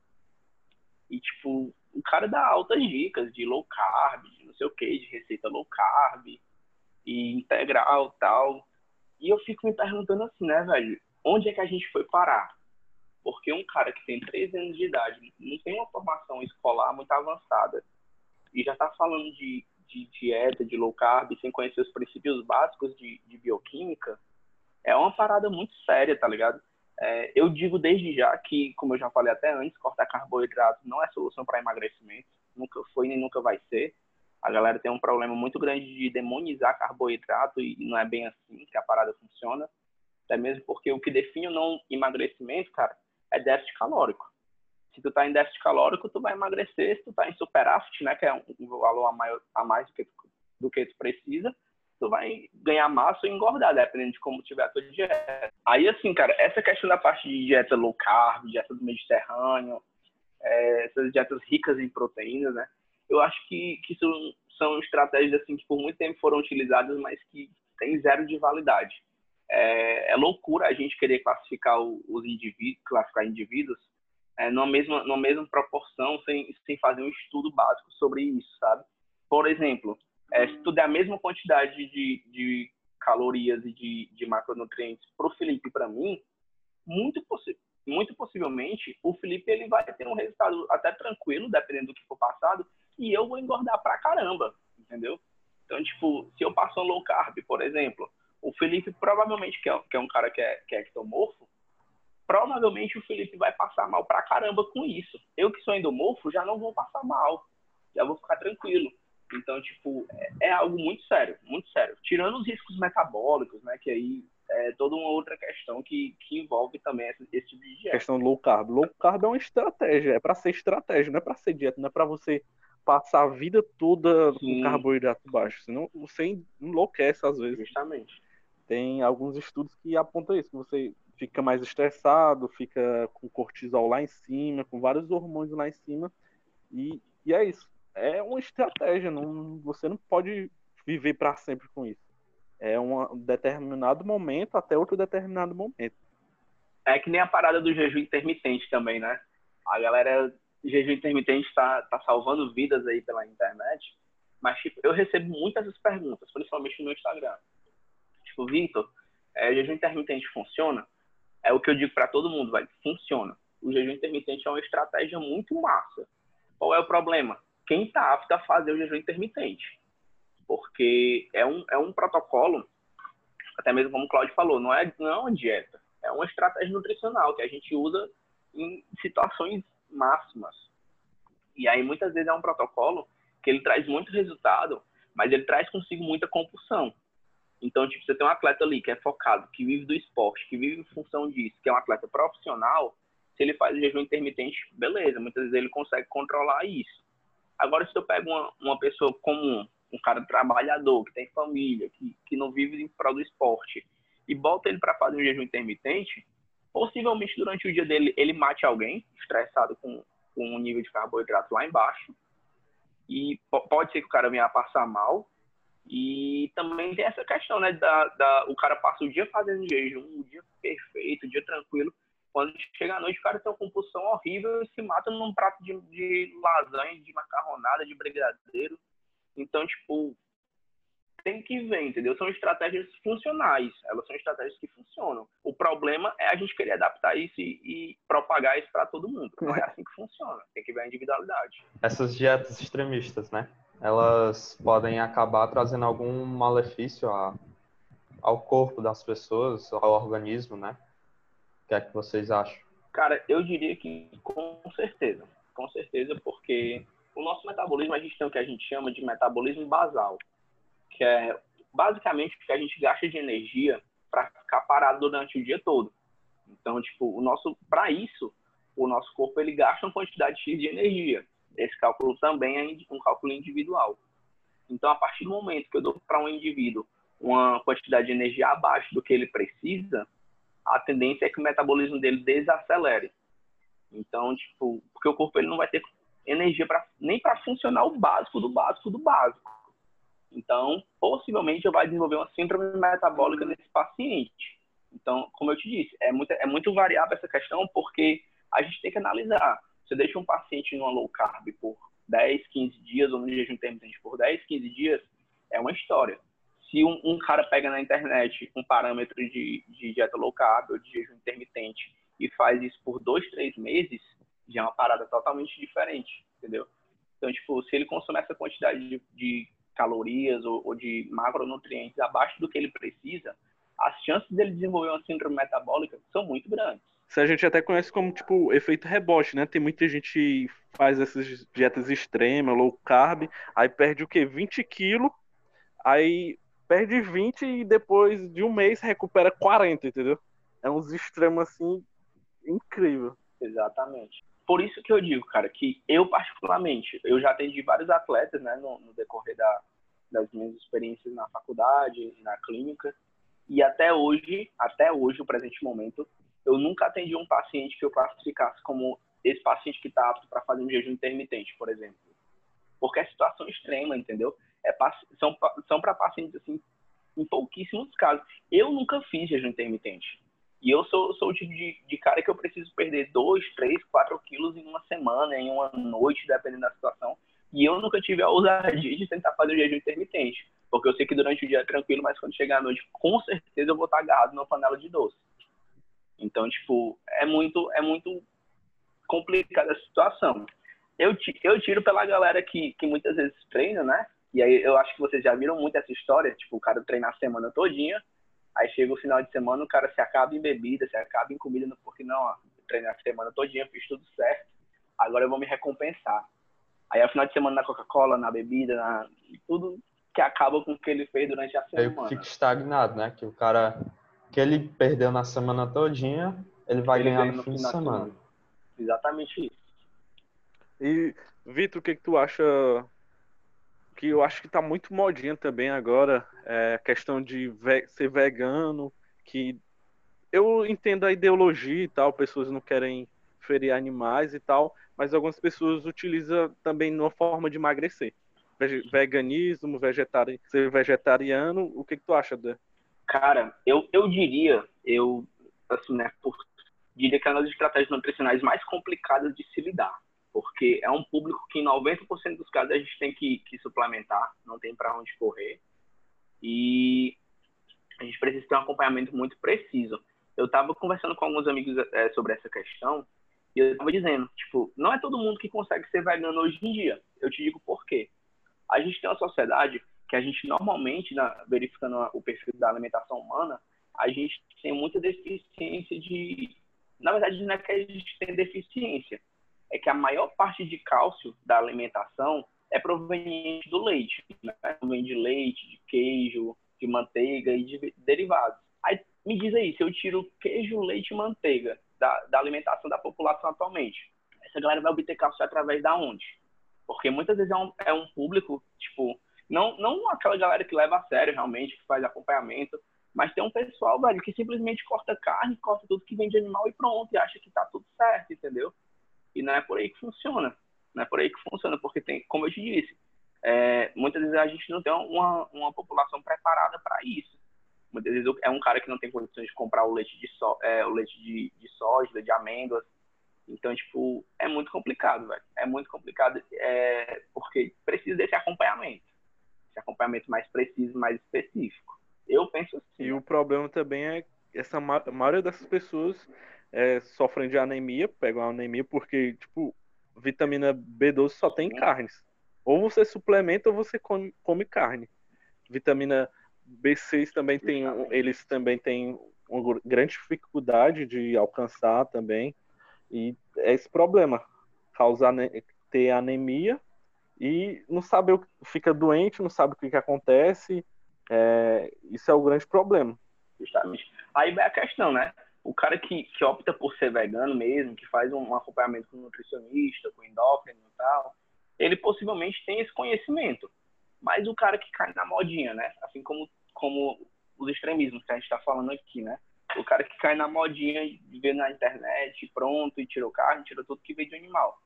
E, tipo, o cara dá altas dicas de low carb, de não sei o que, de receita low carb e integral tal. E eu fico me perguntando assim, né, velho? Onde é que a gente foi parar? Porque um cara que tem 13 anos de idade, não tem uma formação escolar muito avançada, e já tá falando de, de dieta, de low carb, sem conhecer os princípios básicos de, de bioquímica, é uma parada muito séria, tá ligado? É, eu digo desde já que, como eu já falei até antes, cortar carboidrato não é solução para emagrecimento, nunca foi nem nunca vai ser. A galera tem um problema muito grande de demonizar carboidrato e não é bem assim que a parada funciona. Até mesmo porque o que define o não emagrecimento, cara, é déficit calórico. Se tu tá em déficit calórico, tu vai emagrecer. Se tu tá em superávit, né, que é um valor a, maior, a mais do que, do que tu precisa, tu vai ganhar massa ou engordar, dependendo de como tiver a tua dieta. Aí, assim, cara, essa questão da parte de dieta low carb, dieta do Mediterrâneo, é, essas dietas ricas em proteínas, né? Eu acho que, que são, são estratégias, assim, que por muito tempo foram utilizadas, mas que têm zero de validade. é, é loucura a gente querer classificar os indivíduos, classificar indivíduos é, numa, mesma, numa mesma proporção sem, sem fazer um estudo básico sobre isso, sabe? Por exemplo, é, se tu der a mesma quantidade de, de calorias e de, de macronutrientes para o Felipe e para mim, muito, possi muito possivelmente o Felipe ele vai ter um resultado até tranquilo, dependendo do que for passado, e eu vou engordar pra caramba, entendeu? Então, tipo, se eu passo um low carb, por exemplo, o Felipe provavelmente, que é, que é um cara que é, que é ectomorfo, provavelmente o Felipe vai passar mal pra caramba com isso. Eu que sou endomorfo já não vou passar mal, já vou ficar tranquilo. Então, tipo, é, é algo muito sério, muito sério. Tirando os riscos metabólicos, né, que aí é toda uma outra questão que, que envolve também esse, esse tipo de dieta. Questão low carb. Low carb é uma estratégia, é para ser estratégia, não é para ser dieta, não é para você passar a vida toda Sim. com carboidrato baixo, senão você enlouquece às vezes. Justamente. Tem alguns estudos que apontam isso, que você fica mais estressado, fica com cortisol lá em cima, com vários hormônios lá em cima, e, e é isso. É uma estratégia, não, você não pode viver para sempre com isso. É um determinado momento até outro determinado momento. É que nem a parada do jejum intermitente também, né? A galera jejum intermitente está tá salvando vidas aí pela internet, mas tipo, eu recebo muitas essas perguntas, principalmente no meu Instagram. Tipo, Vitor, é, jejum intermitente funciona? É o que eu digo para todo mundo, vai, funciona. O jejum intermitente é uma estratégia muito massa. Qual é o problema? Quem está apto a fazer o jejum intermitente? Porque é um, é um protocolo, até mesmo como o Claudio falou, não é, não é uma dieta, é uma estratégia nutricional que a gente usa em situações máximas. E aí muitas vezes é um protocolo que ele traz muito resultado, mas ele traz consigo muita compulsão. Então, tipo, você tem um atleta ali que é focado, que vive do esporte, que vive em função disso, que é um atleta profissional, se ele faz o jejum intermitente, beleza, muitas vezes ele consegue controlar isso. Agora, se eu pego uma, uma pessoa comum, um cara trabalhador, que tem família, que, que não vive em prol do esporte, e bota ele para fazer um jejum intermitente, Possivelmente durante o dia dele ele mate alguém, estressado com, com um nível de carboidrato lá embaixo. E pode ser que o cara venha passar mal. E também tem essa questão, né? Da, da, o cara passa o dia fazendo jejum, um dia perfeito, um dia tranquilo. Quando chega à noite, o cara tem uma compulsão horrível e se mata num prato de, de lasanha, de macarronada, de brigadeiro. Então, tipo, tem que ver, entendeu? São estratégias funcionais, elas são estratégias que funcionam. O problema é a gente querer adaptar isso e, e propagar isso para todo mundo. Não é assim que funciona, tem que ver a individualidade. Essas dietas extremistas, né? Elas podem acabar trazendo algum malefício a, ao corpo das pessoas, ao organismo, né? Que é que vocês acham? Cara, eu diria que com certeza. Com certeza, porque o nosso metabolismo, a gente tem o que a gente chama de metabolismo basal que é basicamente o que a gente gasta de energia para ficar parado durante o dia todo. Então, tipo, o nosso para isso, o nosso corpo ele gasta uma quantidade X de energia. Esse cálculo também é um cálculo individual. Então, a partir do momento que eu dou para um indivíduo uma quantidade de energia abaixo do que ele precisa, a tendência é que o metabolismo dele desacelere. Então, tipo, porque o corpo ele não vai ter energia pra, nem para funcionar o básico do básico do básico. Então, possivelmente eu vai desenvolver uma síndrome metabólica nesse paciente. Então, como eu te disse, é muito, é muito variável essa questão porque a gente tem que analisar. Você deixa um paciente numa low carb por 10, 15 dias ou no jejum intermitente por 10, 15 dias, é uma história. Se um, um cara pega na internet um parâmetro de, de dieta low carb ou de jejum intermitente e faz isso por dois, três meses, já é uma parada totalmente diferente, entendeu? Então, tipo, se ele consome essa quantidade de, de calorias ou, ou de macronutrientes abaixo do que ele precisa, as chances dele desenvolver uma síndrome metabólica são muito grandes. Isso a gente até conhece como, tipo, efeito rebote, né? Tem muita gente que faz essas dietas extremas, low carb, aí perde o quê? 20 quilos, aí perde 20 e depois de um mês recupera 40, entendeu? É uns extremos, assim, incrível. Exatamente por isso que eu digo, cara, que eu particularmente, eu já atendi vários atletas, né, no, no decorrer da, das minhas experiências na faculdade, na clínica, e até hoje, até hoje, o presente momento, eu nunca atendi um paciente que eu classificasse como esse paciente que está apto para fazer um jejum intermitente, por exemplo. Porque é situação extrema, entendeu? É, são são para pacientes assim em pouquíssimos casos. Eu nunca fiz jejum intermitente. E eu sou, sou o tipo de, de cara que eu preciso perder 2, 3, 4 quilos em uma semana, em uma noite, dependendo da situação. E eu nunca tive a ousadia de tentar fazer o jejum intermitente. Porque eu sei que durante o dia é tranquilo, mas quando chegar à noite, com certeza eu vou estar agarrado numa panela de doce. Então, tipo, é muito, é muito complicada a situação. Eu, eu tiro pela galera que, que muitas vezes treina, né? E aí eu acho que vocês já viram muito essa história, tipo, o cara treina a semana todinha, aí chega o final de semana, o cara se acaba em bebida, se acaba em comida, porque não, ó, treinei a semana todinha, fiz tudo certo, agora eu vou me recompensar. Aí, ao final de semana, na Coca-Cola, na bebida, na tudo que acaba com o que ele fez durante a semana. Aí fica estagnado, né? Que o cara que ele perdeu na semana todinha, ele vai ele ganhar no, no fim de semana. semana. Exatamente isso. E, Vitor, o que, que tu acha? Que eu acho que tá muito modinha também agora, é a questão de ve ser vegano, que eu entendo a ideologia e tal, pessoas não querem ferir animais e tal, mas algumas pessoas utilizam também numa forma de emagrecer. Veganismo, vegetari ser vegetariano, o que, que tu acha, Dan? Cara, eu, eu diria, eu, assim, né, por, diria que é uma das estratégias nutricionais mais complicadas de se lidar, porque é um público que em 90% dos casos a gente tem que, que suplementar, não tem para onde correr, e a gente precisa ter um acompanhamento muito preciso. Eu estava conversando com alguns amigos é, sobre essa questão, e eu estava dizendo, tipo, não é todo mundo que consegue ser vegano hoje em dia. Eu te digo por quê. A gente tem uma sociedade que a gente normalmente, na, verificando o perfil da alimentação humana, a gente tem muita deficiência de. Na verdade, não é que a gente tem deficiência, é que a maior parte de cálcio da alimentação é proveniente do leite. Né? Vem de leite, de queijo, de manteiga e de derivados. Aí me diz aí, se eu tiro queijo, leite e manteiga da, da alimentação da população atualmente. Essa galera vai obter cálcio através da onde? Porque muitas vezes é um, é um público, tipo, não, não aquela galera que leva a sério realmente, que faz acompanhamento, mas tem um pessoal, velho, que simplesmente corta carne, corta tudo que vem de animal e pronto, e acha que tá tudo certo, entendeu? E não é por aí que funciona. Não é por aí que funciona, porque tem, como eu te disse, é, muitas vezes a gente não tem uma, uma população preparada para isso. Muitas vezes é um cara que não tem condições de comprar o leite de, so, é, o leite de, de soja, de amêndoas. Então, tipo, é muito complicado, velho. É muito complicado, é, porque precisa desse acompanhamento. Esse acompanhamento mais preciso, mais específico. Eu penso assim. E o problema também é essa maioria dessas pessoas é, sofrem de anemia, pegam anemia porque, tipo, vitamina B12 só tem Sim. carnes. Ou você suplementa ou você come, come carne. Vitamina B6 também tem, eles também têm uma grande dificuldade de alcançar também. E é esse problema, causar ter anemia e não saber o que fica doente, não sabe o que, que acontece. É, isso é o grande problema. Justamente. Aí vai a questão, né? O cara que, que opta por ser vegano mesmo, que faz um acompanhamento com nutricionista, com endócrino e tal, ele possivelmente tem esse conhecimento. Mas o cara que cai na modinha, né? Assim como, como os extremismos que a gente está falando aqui, né? O cara que cai na modinha ver na internet, pronto, e tirou carne, tirou tudo que veio de animal.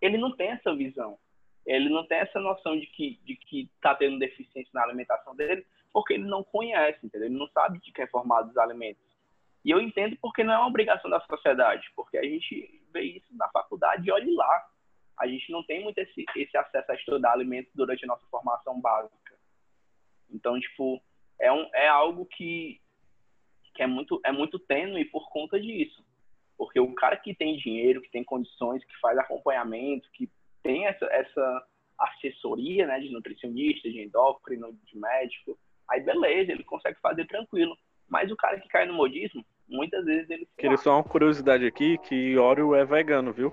Ele não tem essa visão. Ele não tem essa noção de que de que tá tendo deficiência na alimentação dele, porque ele não conhece, entendeu? Ele não sabe de que é formado os alimentos. E eu entendo porque não é uma obrigação da sociedade, porque a gente vê isso na faculdade e olhe lá a gente não tem muito esse, esse acesso a estudar alimentos durante a nossa formação básica. Então, tipo, é, um, é algo que, que é, muito, é muito tênue por conta disso. Porque o cara que tem dinheiro, que tem condições, que faz acompanhamento, que tem essa, essa assessoria né, de nutricionista, de endócrino, de médico, aí beleza, ele consegue fazer tranquilo. Mas o cara que cai no modismo, muitas vezes ele. Queria só uma curiosidade aqui, que Oreo é vegano, viu?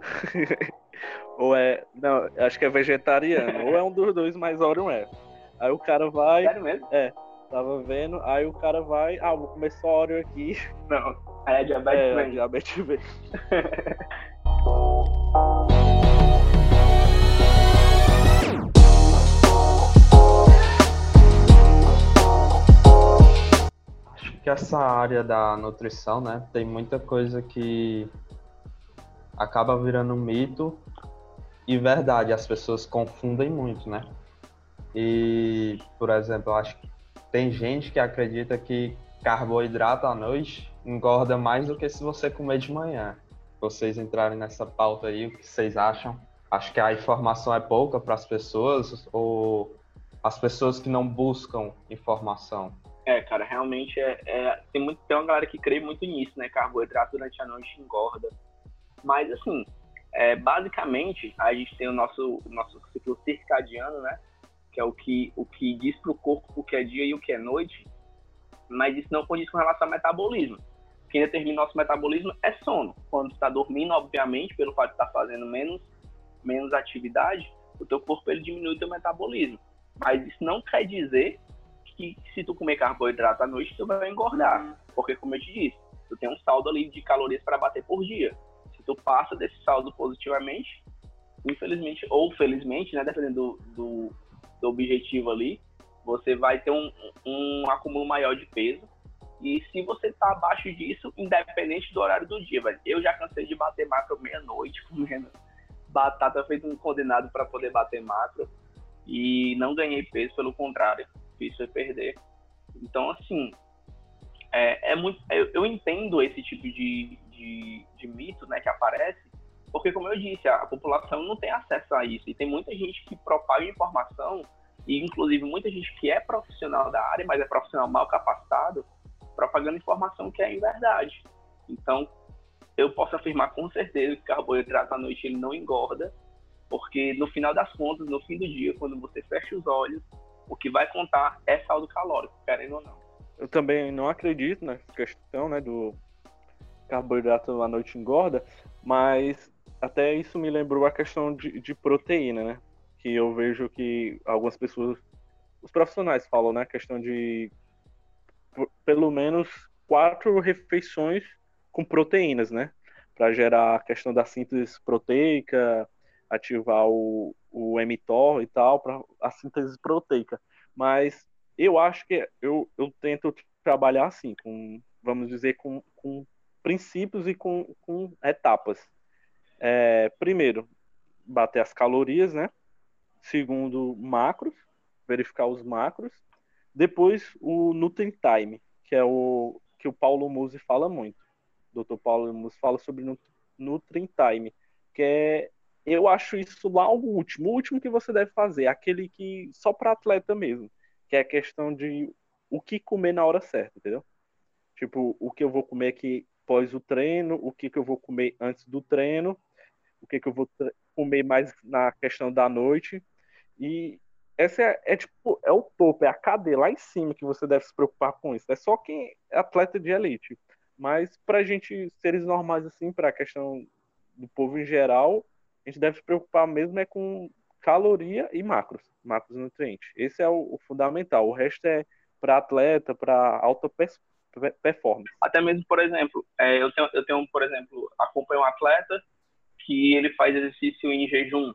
ou é. Não, acho que é vegetariano. ou é um dos dois, mas Orion é. Aí o cara vai. Sério mesmo? É. Tava vendo, aí o cara vai. Ah, vou comer só Oreo aqui. Não. Aí é diabetes é, vem. diabetes essa área da nutrição, né, tem muita coisa que acaba virando um mito e verdade. As pessoas confundem muito, né? E, por exemplo, acho que tem gente que acredita que carboidrato à noite engorda mais do que se você comer de manhã. Vocês entrarem nessa pauta aí, o que vocês acham? Acho que a informação é pouca para as pessoas ou as pessoas que não buscam informação? É, cara, realmente é, é, tem, muito, tem uma galera que crê muito nisso, né? Carboidrato durante a noite engorda. Mas, assim, é, basicamente, a gente tem o nosso, o nosso ciclo circadiano, né? Que é o que, o que diz para o corpo o que é dia e o que é noite. Mas isso não condiz com relação ao metabolismo. Quem determina nosso metabolismo é sono. Quando está dormindo, obviamente, pelo fato de estar tá fazendo menos, menos atividade, o teu corpo ele diminui o teu metabolismo. Mas isso não quer dizer que se tu comer carboidrato à noite, tu vai engordar. Porque, como eu te disse, tu tem um saldo ali de calorias para bater por dia. Se tu passa desse saldo positivamente, infelizmente ou felizmente, né, dependendo do, do, do objetivo ali, você vai ter um, um acúmulo maior de peso. E se você está abaixo disso, independente do horário do dia, velho. Eu já cansei de bater macro meia-noite comendo batata feito um condenado para poder bater macro e não ganhei peso, pelo contrário, fiz foi perder. Então, assim, é, é muito, eu, eu, entendo esse tipo de, de, de, mito né, que aparece, porque, como eu disse, a, a população não tem acesso a isso. E tem muita gente que propaga informação, e inclusive muita gente que é profissional da área, mas é profissional mal capacitado, propagando informação que é em verdade. Então, eu posso afirmar com certeza que carboidrato à noite ele não engorda, porque no final das contas, no fim do dia, quando você fecha os olhos, o que vai contar é saldo calórico, querendo ou não. Eu também não acredito na questão né, do carboidrato à noite engorda, mas até isso me lembrou a questão de, de proteína, né? Que eu vejo que algumas pessoas, os profissionais falam, né? A questão de pelo menos quatro refeições com proteínas, né? Para gerar a questão da síntese proteica, ativar o, o mTOR e tal, para a síntese proteica. Mas eu acho que eu, eu tento trabalhar assim, com, vamos dizer, com, com princípios e com, com etapas. É, primeiro, bater as calorias, né? Segundo, macros, verificar os macros. Depois, o Nutrient Time, que é o que o Paulo Musi fala muito. O Dr. Paulo Musi fala sobre Nutrient Time, que é eu acho isso lá o último, o último que você deve fazer, aquele que só para atleta mesmo, que é a questão de o que comer na hora certa, entendeu? Tipo, o que eu vou comer aqui pós o treino, o que, que eu vou comer antes do treino, o que, que eu vou comer mais na questão da noite. E essa é, é, tipo, é o topo, é a cadeia lá em cima que você deve se preocupar com isso. É só quem é atleta de elite. Mas pra gente, seres normais assim, pra questão do povo em geral, a gente deve se preocupar mesmo é com caloria e macros, macros nutrientes. Esse é o, o fundamental. O resto é para atleta, para alta performance. Até mesmo, por exemplo, é, eu, tenho, eu tenho, por exemplo, acompanho um atleta que ele faz exercício em jejum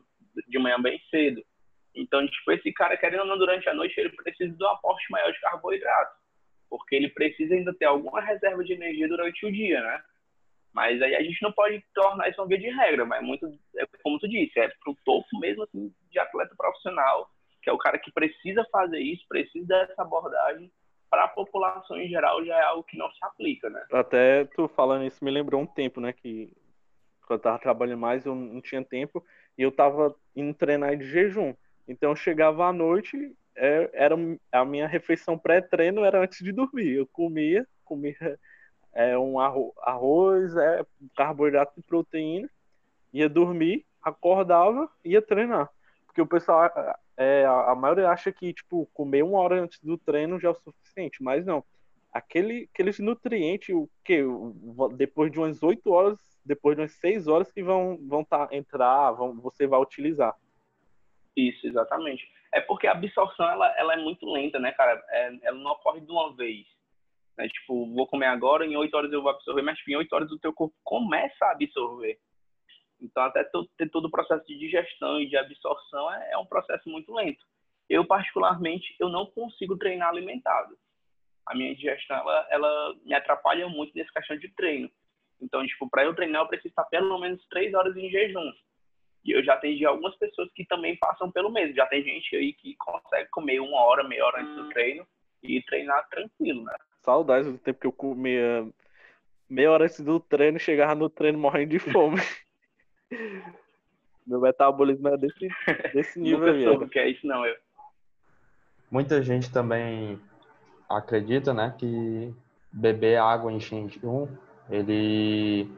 de manhã bem cedo. Então, tipo, esse cara, querendo ou não, durante a noite, ele precisa de um aporte maior de carboidrato. Porque ele precisa ainda ter alguma reserva de energia durante o dia, né? Mas aí a gente não pode tornar isso uma via de regra, mas muito, é como tu disse, é pro topo mesmo assim de atleta profissional, que é o cara que precisa fazer isso, precisa dessa abordagem para a população em geral já é algo que não se aplica, né? Até tu falando isso me lembrou um tempo, né, que quando eu tava trabalhando mais eu não tinha tempo e eu tava indo treinar de jejum. Então eu chegava à noite, é, era a minha refeição pré-treino era antes de dormir. Eu comia, comia é um arroz, é carboidrato e proteína, ia dormir, acordava, ia treinar. Porque o pessoal, é, a maioria acha que, tipo, comer uma hora antes do treino já é o suficiente, mas não. Aquele, aqueles nutrientes, o que depois de umas 8 horas, depois de umas 6 horas que vão, vão tá, entrar, vão, você vai utilizar. Isso, exatamente. É porque a absorção, ela, ela é muito lenta, né, cara? É, ela não ocorre de uma vez né? Tipo, vou comer agora, em 8 horas eu vou absorver, mas tipo, em 8 horas o teu corpo começa a absorver. Então, até ter todo o processo de digestão e de absorção é, é um processo muito lento. Eu, particularmente, eu não consigo treinar alimentado. A minha digestão, ela, ela me atrapalha muito nessa questão de treino. Então, tipo, para eu treinar, eu preciso estar pelo menos 3 horas em jejum. E eu já atendi algumas pessoas que também passam pelo mesmo. Já tem gente aí que consegue comer uma hora, meia hora antes do treino e treinar tranquilo, né? Saudades do tempo que eu comia meia hora antes do treino, chegava no treino morrendo de fome. Meu metabolismo é desse, desse nível. Nunca que é isso não, eu. Muita gente também acredita, né, que beber água em jejum, ele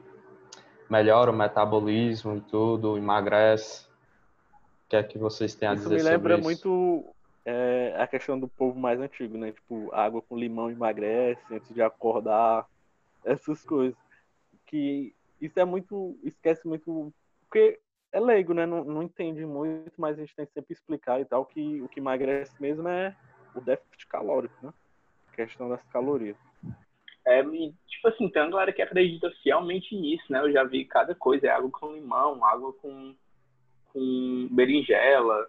melhora o metabolismo e tudo, emagrece. O que é que vocês têm a isso dizer sobre isso? me lembra muito é, a questão do povo mais antigo, né? Tipo, água com limão emagrece antes de acordar, essas coisas. Que isso é muito. esquece muito. Porque é leigo, né? Não, não entende muito, mas a gente tem que sempre explicar e tal que o que emagrece mesmo é o déficit calórico, né? A questão das calorias. É, tipo assim, tem uma galera que acredita fielmente nisso, né? Eu já vi cada coisa, é água com limão, água com, com berinjela.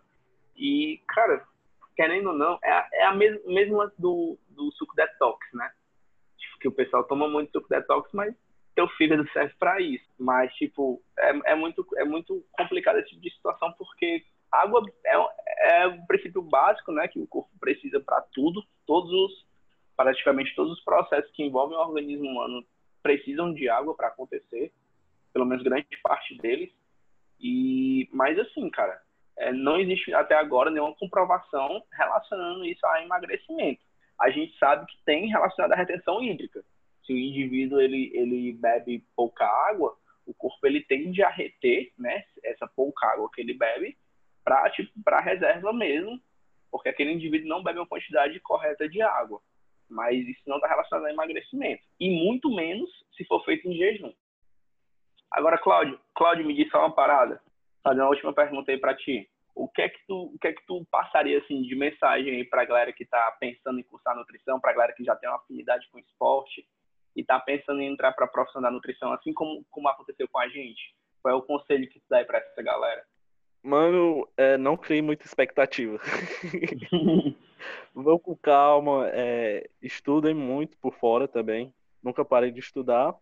E, cara, querendo ou não, é, é a mes mesma do, do suco detox, né? Tipo, que o pessoal toma muito suco detox, mas teu fígado serve para isso. Mas, tipo, é, é, muito, é muito complicado esse tipo de situação porque água é, é o princípio básico, né? Que o corpo precisa para tudo. Todos os, praticamente todos os processos que envolvem o organismo humano precisam de água para acontecer. Pelo menos grande parte deles. E, mas assim, cara, é, não existe até agora nenhuma comprovação relacionando isso a emagrecimento. A gente sabe que tem relacionado à retenção hídrica se o indivíduo ele, ele bebe pouca água, o corpo ele tende a reter né, essa pouca água que ele bebe para tipo, reserva mesmo, porque aquele indivíduo não bebe uma quantidade correta de água. Mas isso não está relacionado a emagrecimento. E muito menos se for feito em jejum. Agora, Cláudio, Cláudio, me disse só uma parada. Fazer uma última pergunta aí para ti. O que é que tu, o que é que tu passaria assim de mensagem aí para a galera que está pensando em cursar nutrição, para a galera que já tem uma afinidade com esporte, e está pensando em entrar para a profissão da nutrição, assim como, como aconteceu com a gente? Qual é o conselho que tu dá para essa galera? Mano, é, não crie muita expectativa. Vão com calma, é, estudem muito por fora também. Nunca parem de estudar.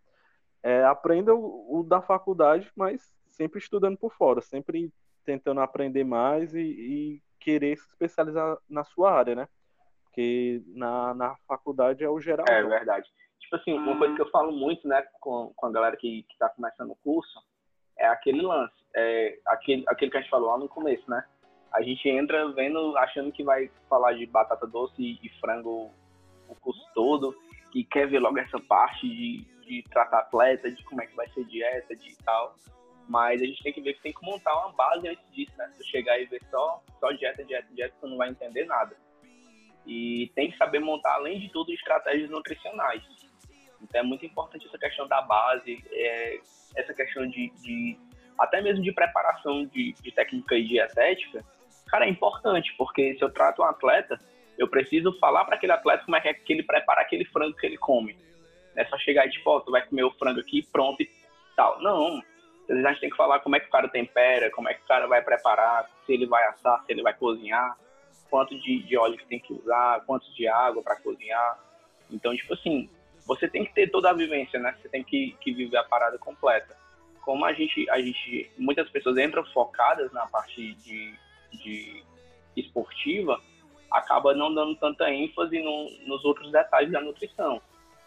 É, aprenda o, o, da faculdade, mas sempre estudando por fora, sempre tentando aprender mais e, e querer se especializar na sua área, né? Porque na, na faculdade é o geral. É verdade. Tipo assim, uma coisa que eu falo muito, né, com, com a galera que, que tá começando o curso, é aquele lance, é aquele, aquele que a gente falou lá no começo, né? A gente entra vendo, achando que vai falar de batata doce e, e frango o curso todo, que quer ver logo essa parte de, de tratar atleta, de como é que vai ser dieta, de tal. Mas a gente tem que ver que tem que montar uma base antes disso, né? Se chegar e ver só, só dieta, dieta, dieta, você não vai entender nada. E tem que saber montar, além de tudo, estratégias nutricionais. Então é muito importante essa questão da base, é, essa questão de, de, até mesmo de preparação de, de técnica e dietética, cara, é importante, porque se eu trato um atleta, eu preciso falar para aquele atleta como é que, é que ele prepara aquele frango que ele come. Não é só chegar e tipo, oh, tu vai comer o frango aqui pronto e tal. Não. Às vezes a gente tem que falar como é que o cara tempera, como é que o cara vai preparar, se ele vai assar, se ele vai cozinhar, quanto de, de óleo que tem que usar, quanto de água para cozinhar. Então, tipo assim, você tem que ter toda a vivência, né? Você tem que, que viver a parada completa. Como a gente, a gente, muitas pessoas entram focadas na parte de, de esportiva, acaba não dando tanta ênfase no, nos outros detalhes da nutrição.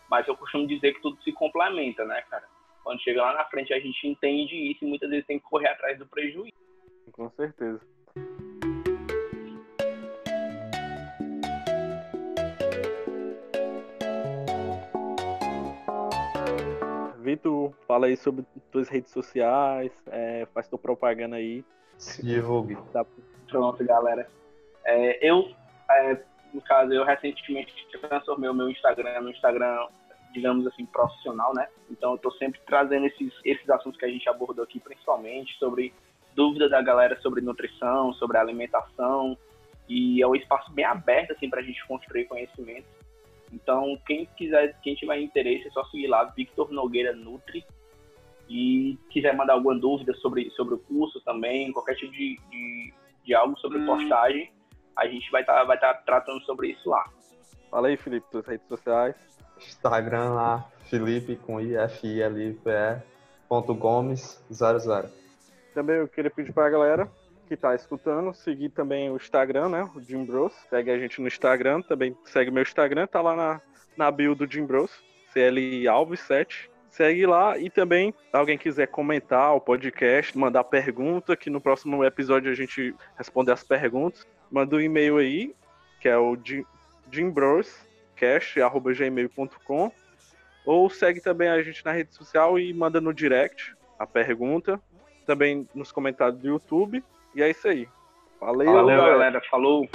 Mas eu costumo dizer que tudo se complementa, né, cara? Quando chega lá na frente a gente entende isso e muitas vezes tem que correr atrás do prejuízo. Com certeza. Vitor, fala aí sobre tuas redes sociais, é, faz tua propaganda aí. Se divulgue. Tá. Pronto, galera. É, eu, é, no caso, eu recentemente transformei o meu Instagram no Instagram, digamos assim, profissional, né? Então eu tô sempre trazendo esses, esses assuntos que a gente abordou aqui, principalmente sobre dúvida da galera sobre nutrição, sobre alimentação, e é um espaço bem aberto, assim, pra gente construir conhecimento. Então, quem quiser, quem tiver interesse, é só seguir lá, Victor Nogueira Nutri. E quiser mandar alguma dúvida sobre, sobre o curso também, qualquer tipo de, de, de algo sobre hum. postagem, a gente vai estar tá, vai tá tratando sobre isso lá. Fala aí, Felipe, suas redes sociais. Instagram lá, Felipe com I, F, I, L, I, P, E, ponto Gomes, 00. Também eu queria pedir para a galera que tá escutando, seguir também o Instagram, né? O Jim Bros. Segue a gente no Instagram, também segue meu Instagram, tá lá na, na bio do Jim Bros. CL Alves 7. Segue lá e também, se alguém quiser comentar o podcast, mandar pergunta, que no próximo episódio a gente responde as perguntas, manda um e-mail aí, que é o jimbroscast.gmail.com ou segue também a gente na rede social e manda no direct a pergunta, também nos comentários do YouTube. E é isso aí. Valeu, Valeu galera. galera. Falou.